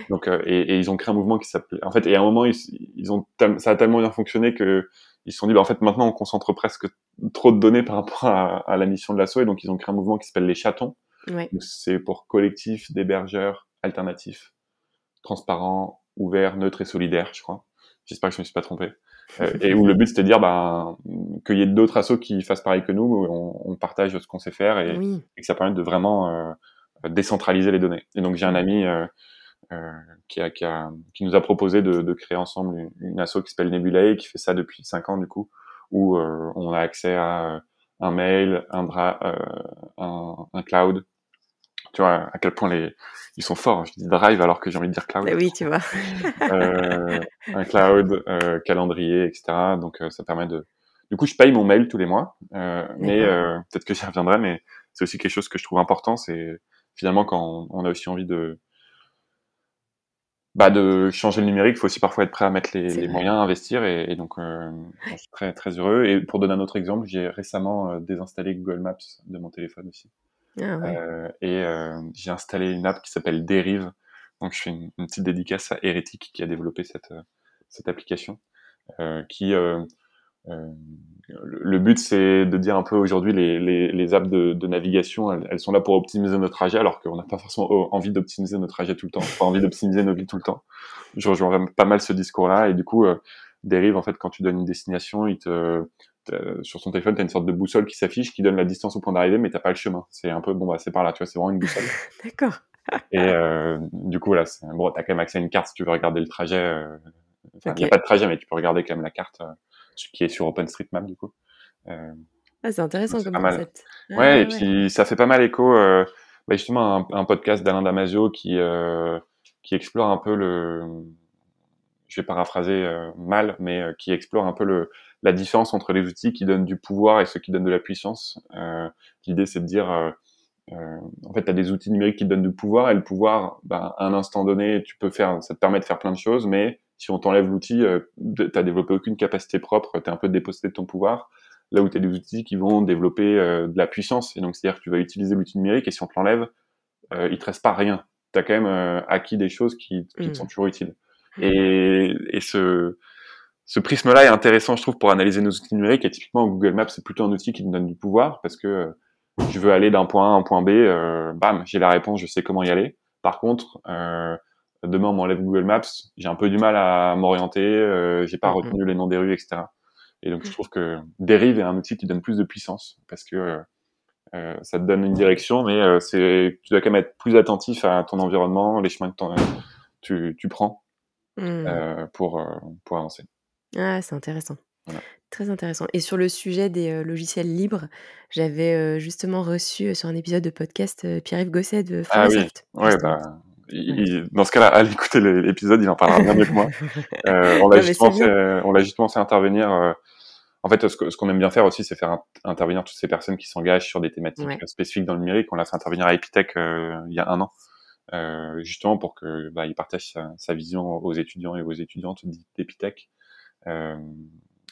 Donc, et, ils ont créé un mouvement qui s'appelait. En fait, et à un moment, ils, ont ça a tellement bien fonctionné que ils se sont dit, bah, en fait, maintenant, on concentre presque trop de données par rapport à, la mission de l'assaut, et donc ils ont créé un mouvement qui s'appelle les chatons. C'est pour collectif d'hébergeurs alternatifs, transparents, ouverts, neutres et solidaires, je crois. J'espère que je me suis pas trompé. Euh, et où le but c'était de dire ben, qu'il y ait d'autres assos qui fassent pareil que nous, où on, on partage ce qu'on sait faire et, et, que ça permette de vraiment euh, décentraliser les données. Et donc j'ai un ami euh, qui, a, qui, a, qui, nous a proposé de, de créer ensemble une, une asso qui s'appelle Nebulae, qui fait ça depuis cinq ans du coup, où euh, on a accès à un mail, un, dra un, un cloud, tu vois à quel point les ils sont forts. Je dis Drive alors que j'ai envie de dire cloud. Oui, tu vois. euh, un cloud, euh, calendrier, etc. Donc euh, ça permet de. Du coup, je paye mon mail tous les mois, euh, mais euh, peut-être que j'y reviendrai. Mais c'est aussi quelque chose que je trouve important. C'est finalement quand on, a aussi envie de bah, de changer le numérique, il faut aussi parfois être prêt à mettre les, les moyens à investir. Et, et donc, je suis très très heureux. Et pour donner un autre exemple, j'ai récemment désinstallé Google Maps de mon téléphone aussi. Ah euh, et euh, j'ai installé une app qui s'appelle Dérive. Donc je fais une, petite dédicace à Hérétique qui a développé cette, euh, cette application. qui le but c'est de dire un peu aujourd'hui les, les, les apps de, de navigation elles, sont là pour optimiser notre trajet alors qu'on n'a pas forcément envie d'optimiser notre trajet tout le temps, pas envie d'optimiser nos vies tout le temps. Je rejoins pas mal ce discours là et du coup Dérive en fait quand tu donnes une destination il te euh, sur son téléphone, tu as une sorte de boussole qui s'affiche, qui donne la distance au point d'arrivée, mais t'as pas le chemin. C'est un peu, bon, bah, c'est par là, tu vois, c'est vraiment une boussole. D'accord. Et euh, du coup, là, bon, t'as quand même accès à une carte si tu veux regarder le trajet. Euh, il n'y a pas de trajet, mais tu peux regarder quand même la carte qui est sur OpenStreetMap, du coup. ah, c'est intéressant comme concept. ouais, et puis ça fait pas mal écho, bah, justement, un, un podcast d'Alain Damasio qui, qui explore un peu le, je vais paraphraser mal, mais qui explore un peu le, la différence entre les outils qui donnent du pouvoir et ceux qui donnent de la puissance. Euh, L'idée, c'est de dire, euh, euh, en fait, tu as des outils numériques qui donnent du pouvoir, et le pouvoir, ben, à un instant donné, tu peux faire, ça te permet de faire plein de choses, mais si on t'enlève l'outil, euh, tu n'as développé aucune capacité propre, tu es un peu dépossédé de ton pouvoir. Là où tu as des outils qui vont développer euh, de la puissance, et donc c'est-à-dire que tu vas utiliser l'outil numérique, et si on te l'enlève, euh, il te reste pas rien. Tu as quand même acquis des choses qui, qui te mmh. sont toujours utiles. Et, et ce, ce prisme-là est intéressant, je trouve, pour analyser nos outils numériques. Et typiquement, Google Maps, c'est plutôt un outil qui nous donne du pouvoir parce que euh, je veux aller d'un point A à un point B, euh, bam, j'ai la réponse, je sais comment y aller. Par contre, euh, demain on m'enlève Google Maps, j'ai un peu du mal à m'orienter, euh, j'ai pas mm-hmm. retenu les noms des rues, etc. Et donc je trouve que Derive est un outil qui donne plus de puissance parce que euh, ça te donne une direction, mais c'est tu dois quand même être plus attentif à ton environnement, les chemins que tu, tu prends mm. pour pour avancer. Ah, c'est intéressant. Très intéressant. Et sur le sujet des logiciels libres, j'avais justement reçu sur un épisode de podcast Pierre-Yves Gosset de Ah oui, ouais, bah, dans ce cas-là, allez écouter l'épisode, il en parlera bien mieux que moi. Euh, on l'a justement, fait, justement fait intervenir. en fait, ce qu'on aime bien faire aussi, c'est faire intervenir toutes ces personnes qui s'engagent sur des thématiques spécifiques dans le numérique. On l'a fait intervenir à Epitech il y a un an. justement pour que bah, il partage sa, sa, vision aux étudiants et aux étudiantes d'Epitech euh,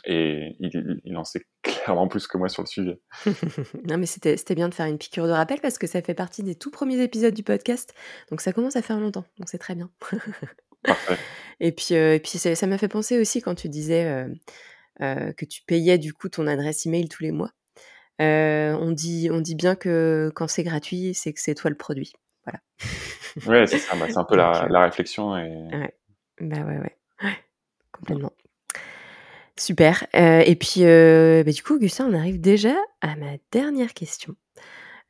et il, il, en sait clairement plus que moi sur le sujet. non, mais c'était bien de faire une piqûre de rappel parce que ça fait partie des tout premiers épisodes du podcast. Donc ça commence à faire longtemps. Donc c'est très bien. Parfait. Et puis, euh, et puis ça m'a fait penser aussi quand tu disais euh, euh, que tu payais du coup ton adresse email tous les mois. On, dit, on dit bien que quand c'est gratuit, c'est que c'est toi le produit. Voilà. ouais, c'est ça. Bah, c'est un peu la, la, réflexion. Et... Ouais. Bah ouais, ouais. ouais. Complètement. Super. Euh, et puis, euh, bah, du coup, Augustin, on arrive déjà à ma dernière question,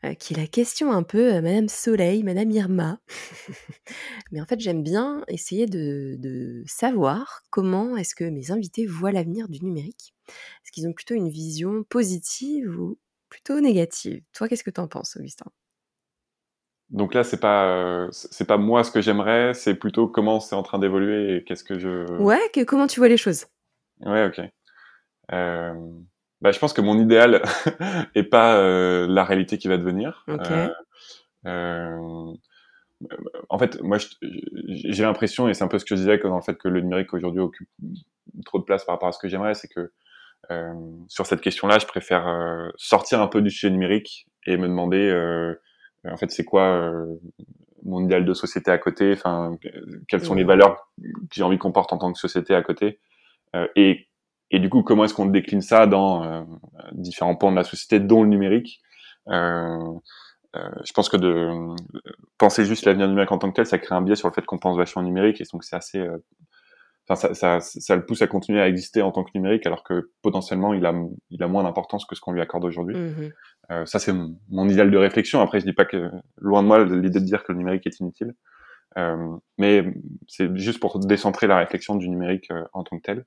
euh, qui est la question un peu Madame Soleil, Madame Irma. Mais en fait, j'aime bien essayer de, de savoir comment est-ce que mes invités voient l'avenir du numérique. Est-ce qu'ils ont plutôt une vision positive ou plutôt négative? Toi, qu'est-ce que tu en penses, Augustin? Donc là, c'est pas c'est pas moi ce que j'aimerais, c'est plutôt comment c'est en train d'évoluer et qu'est-ce que je. Ouais, que, comment tu vois les choses? Ouais, ok. Euh, bah, je pense que mon idéal est pas euh, la réalité qui va devenir. Euh, euh, en fait, moi, j'ai l'impression, et c'est un peu ce que je disais, que dans le fait que le numérique aujourd'hui occupe trop de place par rapport à ce que j'aimerais, c'est que sur cette question-là, je préfère sortir un peu du sujet numérique et me demander, en fait, c'est quoi mon idéal de société à côté, enfin, quelles sont les valeurs que j'ai envie qu'on porte en tant que société à côté, et et du coup, comment est-ce qu'on décline ça dans différents pans de la société, dont le numérique? Euh, euh, je pense que de euh, penser juste l'avenir numérique en tant que tel, ça crée un biais sur le fait qu'on pense vachement numérique, et donc c'est assez Enfin, ça, ça, ça, le pousse à continuer à exister en tant que numérique, alors que potentiellement il a, il a moins d'importance que ce qu'on lui accorde aujourd'hui. Mmh euh, ça, c'est mon, idéal de réflexion. Après, je dis pas que loin de moi l'idée de dire que le numérique est inutile, euh, mais c'est juste pour décentrer la réflexion du numérique en tant que tel.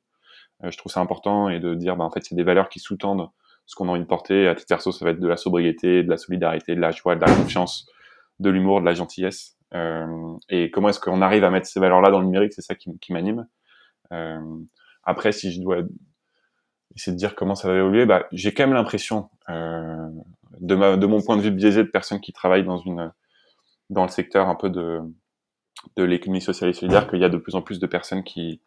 Je trouve ça important et de dire, bah, en fait, c'est des valeurs qui sous-tendent ce qu'on a envie de porter. À titre perso, ça va être de la sobriété, de la solidarité, de la joie, de la confiance, de l'humour, de la gentillesse. Euh, et comment est-ce qu'on arrive à mettre ces valeurs-là dans le numérique C'est ça qui, qui m'anime. Euh, après, si je dois essayer de dire comment ça va évoluer, bah, j'ai quand même l'impression, euh, de, ma, de mon point de vue biaisé de personnes qui travaillent dans une dans le secteur un peu de de l'économie sociale et solidaire, qu'il y a de plus en plus de personnes qui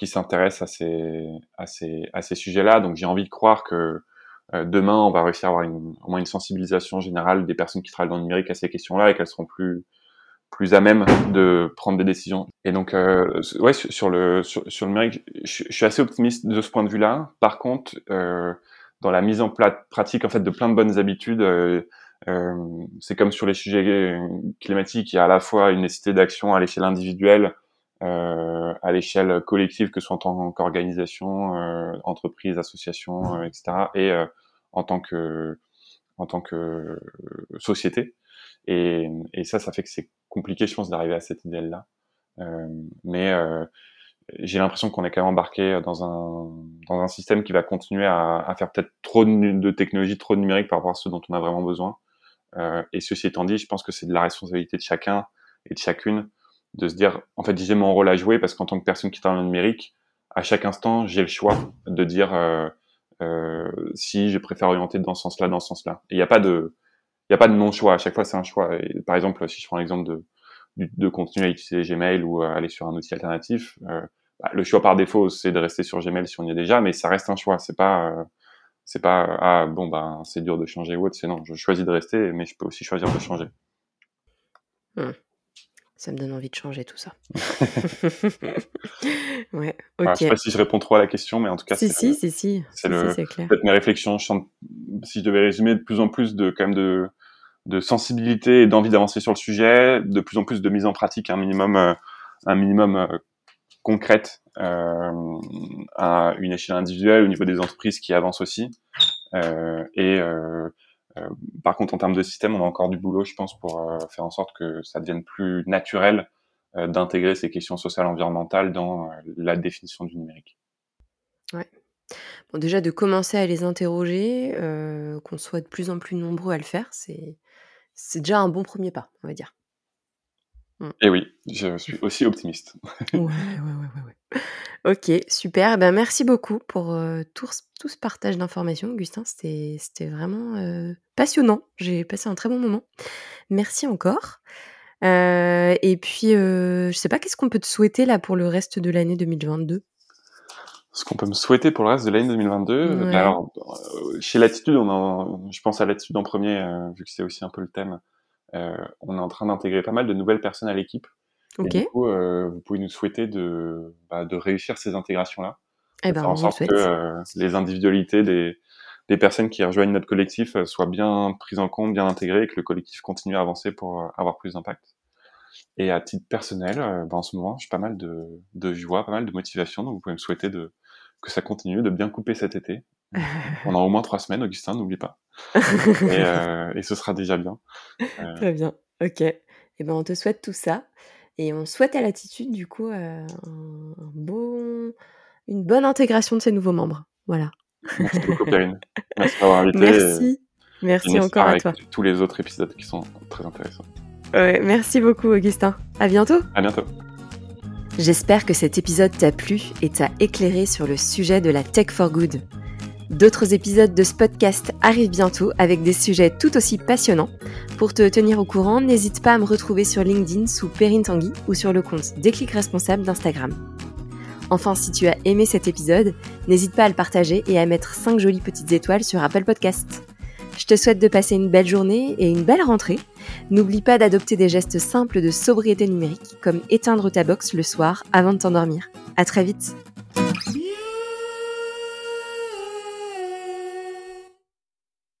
qui s'intéressent à ces à ces à ces sujets-là. Donc j'ai envie de croire que euh, demain, on va réussir à avoir une, au moins une sensibilisation générale des personnes qui travaillent dans le numérique à ces questions-là et qu'elles seront plus plus à même de prendre des décisions. Et donc, euh, ouais, sur le sur, le numérique, je, suis assez optimiste de ce point de vue-là. Par contre, euh, dans la mise en pratique en fait de plein de bonnes habitudes, euh, euh, c'est comme sur les sujets climatiques, il y a à la fois une nécessité d'action à l'échelle individuelle, euh, à l'échelle collective, que ce soit en tant qu'organisation, euh, entreprise, association, euh, etc., et en tant que en tant que société. Et, et ça, ça fait que c'est compliqué, je pense, d'arriver à cette. Euh, mais euh, j'ai l'impression qu'on est quand même embarqué dans un dans un système qui va continuer à, à faire peut-être trop de, de technologie, trop de numérique par rapport à ce dont on a vraiment besoin. Euh, et ceci étant dit, je pense que c'est de la responsabilité de chacun et de chacune de se dire, en fait, j'ai mon rôle à jouer parce qu'en tant que personne qui travaille le numérique, à chaque instant, j'ai le choix de dire euh, euh, si je préfère orienter dans ce sens-là, dans ce sens-là. Et il n'y a pas de, il a pas de non-choix. À chaque fois, c'est un choix. Par exemple, si je prends l'exemple de, de continuer à utiliser Gmail ou aller sur un outil alternatif, euh, bah, le choix par défaut, c'est de rester sur Gmail si on y est déjà, mais ça reste un choix. C'est pas, euh, c'est pas ah bon ben c'est dur de changer ou autre. C'est non, je choisis de rester, mais je peux aussi choisir de changer. Mmh. Ça me donne envie de changer tout ça. ouais, ok. ne je sais pas si je réponds trop à la question, mais en tout cas, si, si, si, si, c'est le, peut-être mes réflexions. si je devais résumer, de plus en plus de quand même de, de sensibilité et d'envie d'avancer sur le sujet, de plus en plus de mise en pratique, un minimum, euh, un minimum euh, concrète euh, à une échelle individuelle au niveau des entreprises qui avancent aussi, euh, et par contre, en termes de système, on a encore du boulot, je pense, pour euh, faire en sorte que ça devienne plus naturel euh, d'intégrer ces questions sociales environnementales dans la définition du numérique. Ouais. Bon, déjà, de commencer à les interroger, qu'on soit de plus en plus nombreux à le faire, c'est déjà un bon premier pas, on va dire. Mm. Et oui, je suis aussi optimiste. ouais, ouais, ouais, ouais, Ok, super. Eh ben, merci beaucoup pour euh, tout, ce partage d'informations, Augustin. C'était, vraiment euh, passionnant. J'ai passé un très bon moment. Merci encore. Euh, et puis, je sais pas, qu'est-ce qu'on peut te souhaiter là pour le reste de l'année 2022 ce qu'on peut me souhaiter pour le reste de l'année 2022, alors chez Latitude, on je pense à Latitude en premier, vu que c'est aussi un peu le thème. Euh, on est en train d'intégrer pas mal de nouvelles personnes à l'équipe. du coup, euh, vous pouvez nous souhaiter de, bah, de réussir ces intégrations-là. Eh ben, faire en sorte que euh, les individualités des, des personnes qui rejoignent notre collectif soient bien prises en compte, bien intégrées et que le collectif continue à avancer pour avoir plus d'impact. Et à titre personnel, bah, en ce moment, j'ai pas mal de, de joie, pas mal de motivation, donc vous pouvez me souhaiter de, que ça continue, de bien couper cet été. On a au moins trois semaines, Augustin, n'oublie pas. Euh, et, ce sera déjà bien. Euh, Très bien, ok. Et eh ben, on te souhaite tout ça. Et on souhaite à l'attitude, du coup, euh, un, bon, une bonne intégration de ces nouveaux membres. Voilà. Merci beaucoup, Perrine. Merci d'avoir invité. Merci. Merci encore à toi. Tous les autres épisodes qui sont très intéressants. Ouais, merci beaucoup, Augustin. À bientôt. À bientôt. J'espère que cet épisode t'a plu et t'a éclairé sur le sujet de la tech for good. D'autres épisodes de ce podcast arrivent bientôt avec des sujets tout aussi passionnants. Pour te tenir au courant, n'hésite pas à me retrouver sur LinkedIn sous Perrine Tanguy ou sur le compte Déclic Responsable d'Instagram. Enfin, si tu as aimé cet épisode, n'hésite pas à le partager et à mettre 5 jolies petites étoiles sur Apple Podcast. Je te souhaite de passer une belle journée et une belle rentrée. N'oublie pas d'adopter des gestes simples de sobriété numérique comme éteindre ta box le soir avant de t'endormir. À très vite!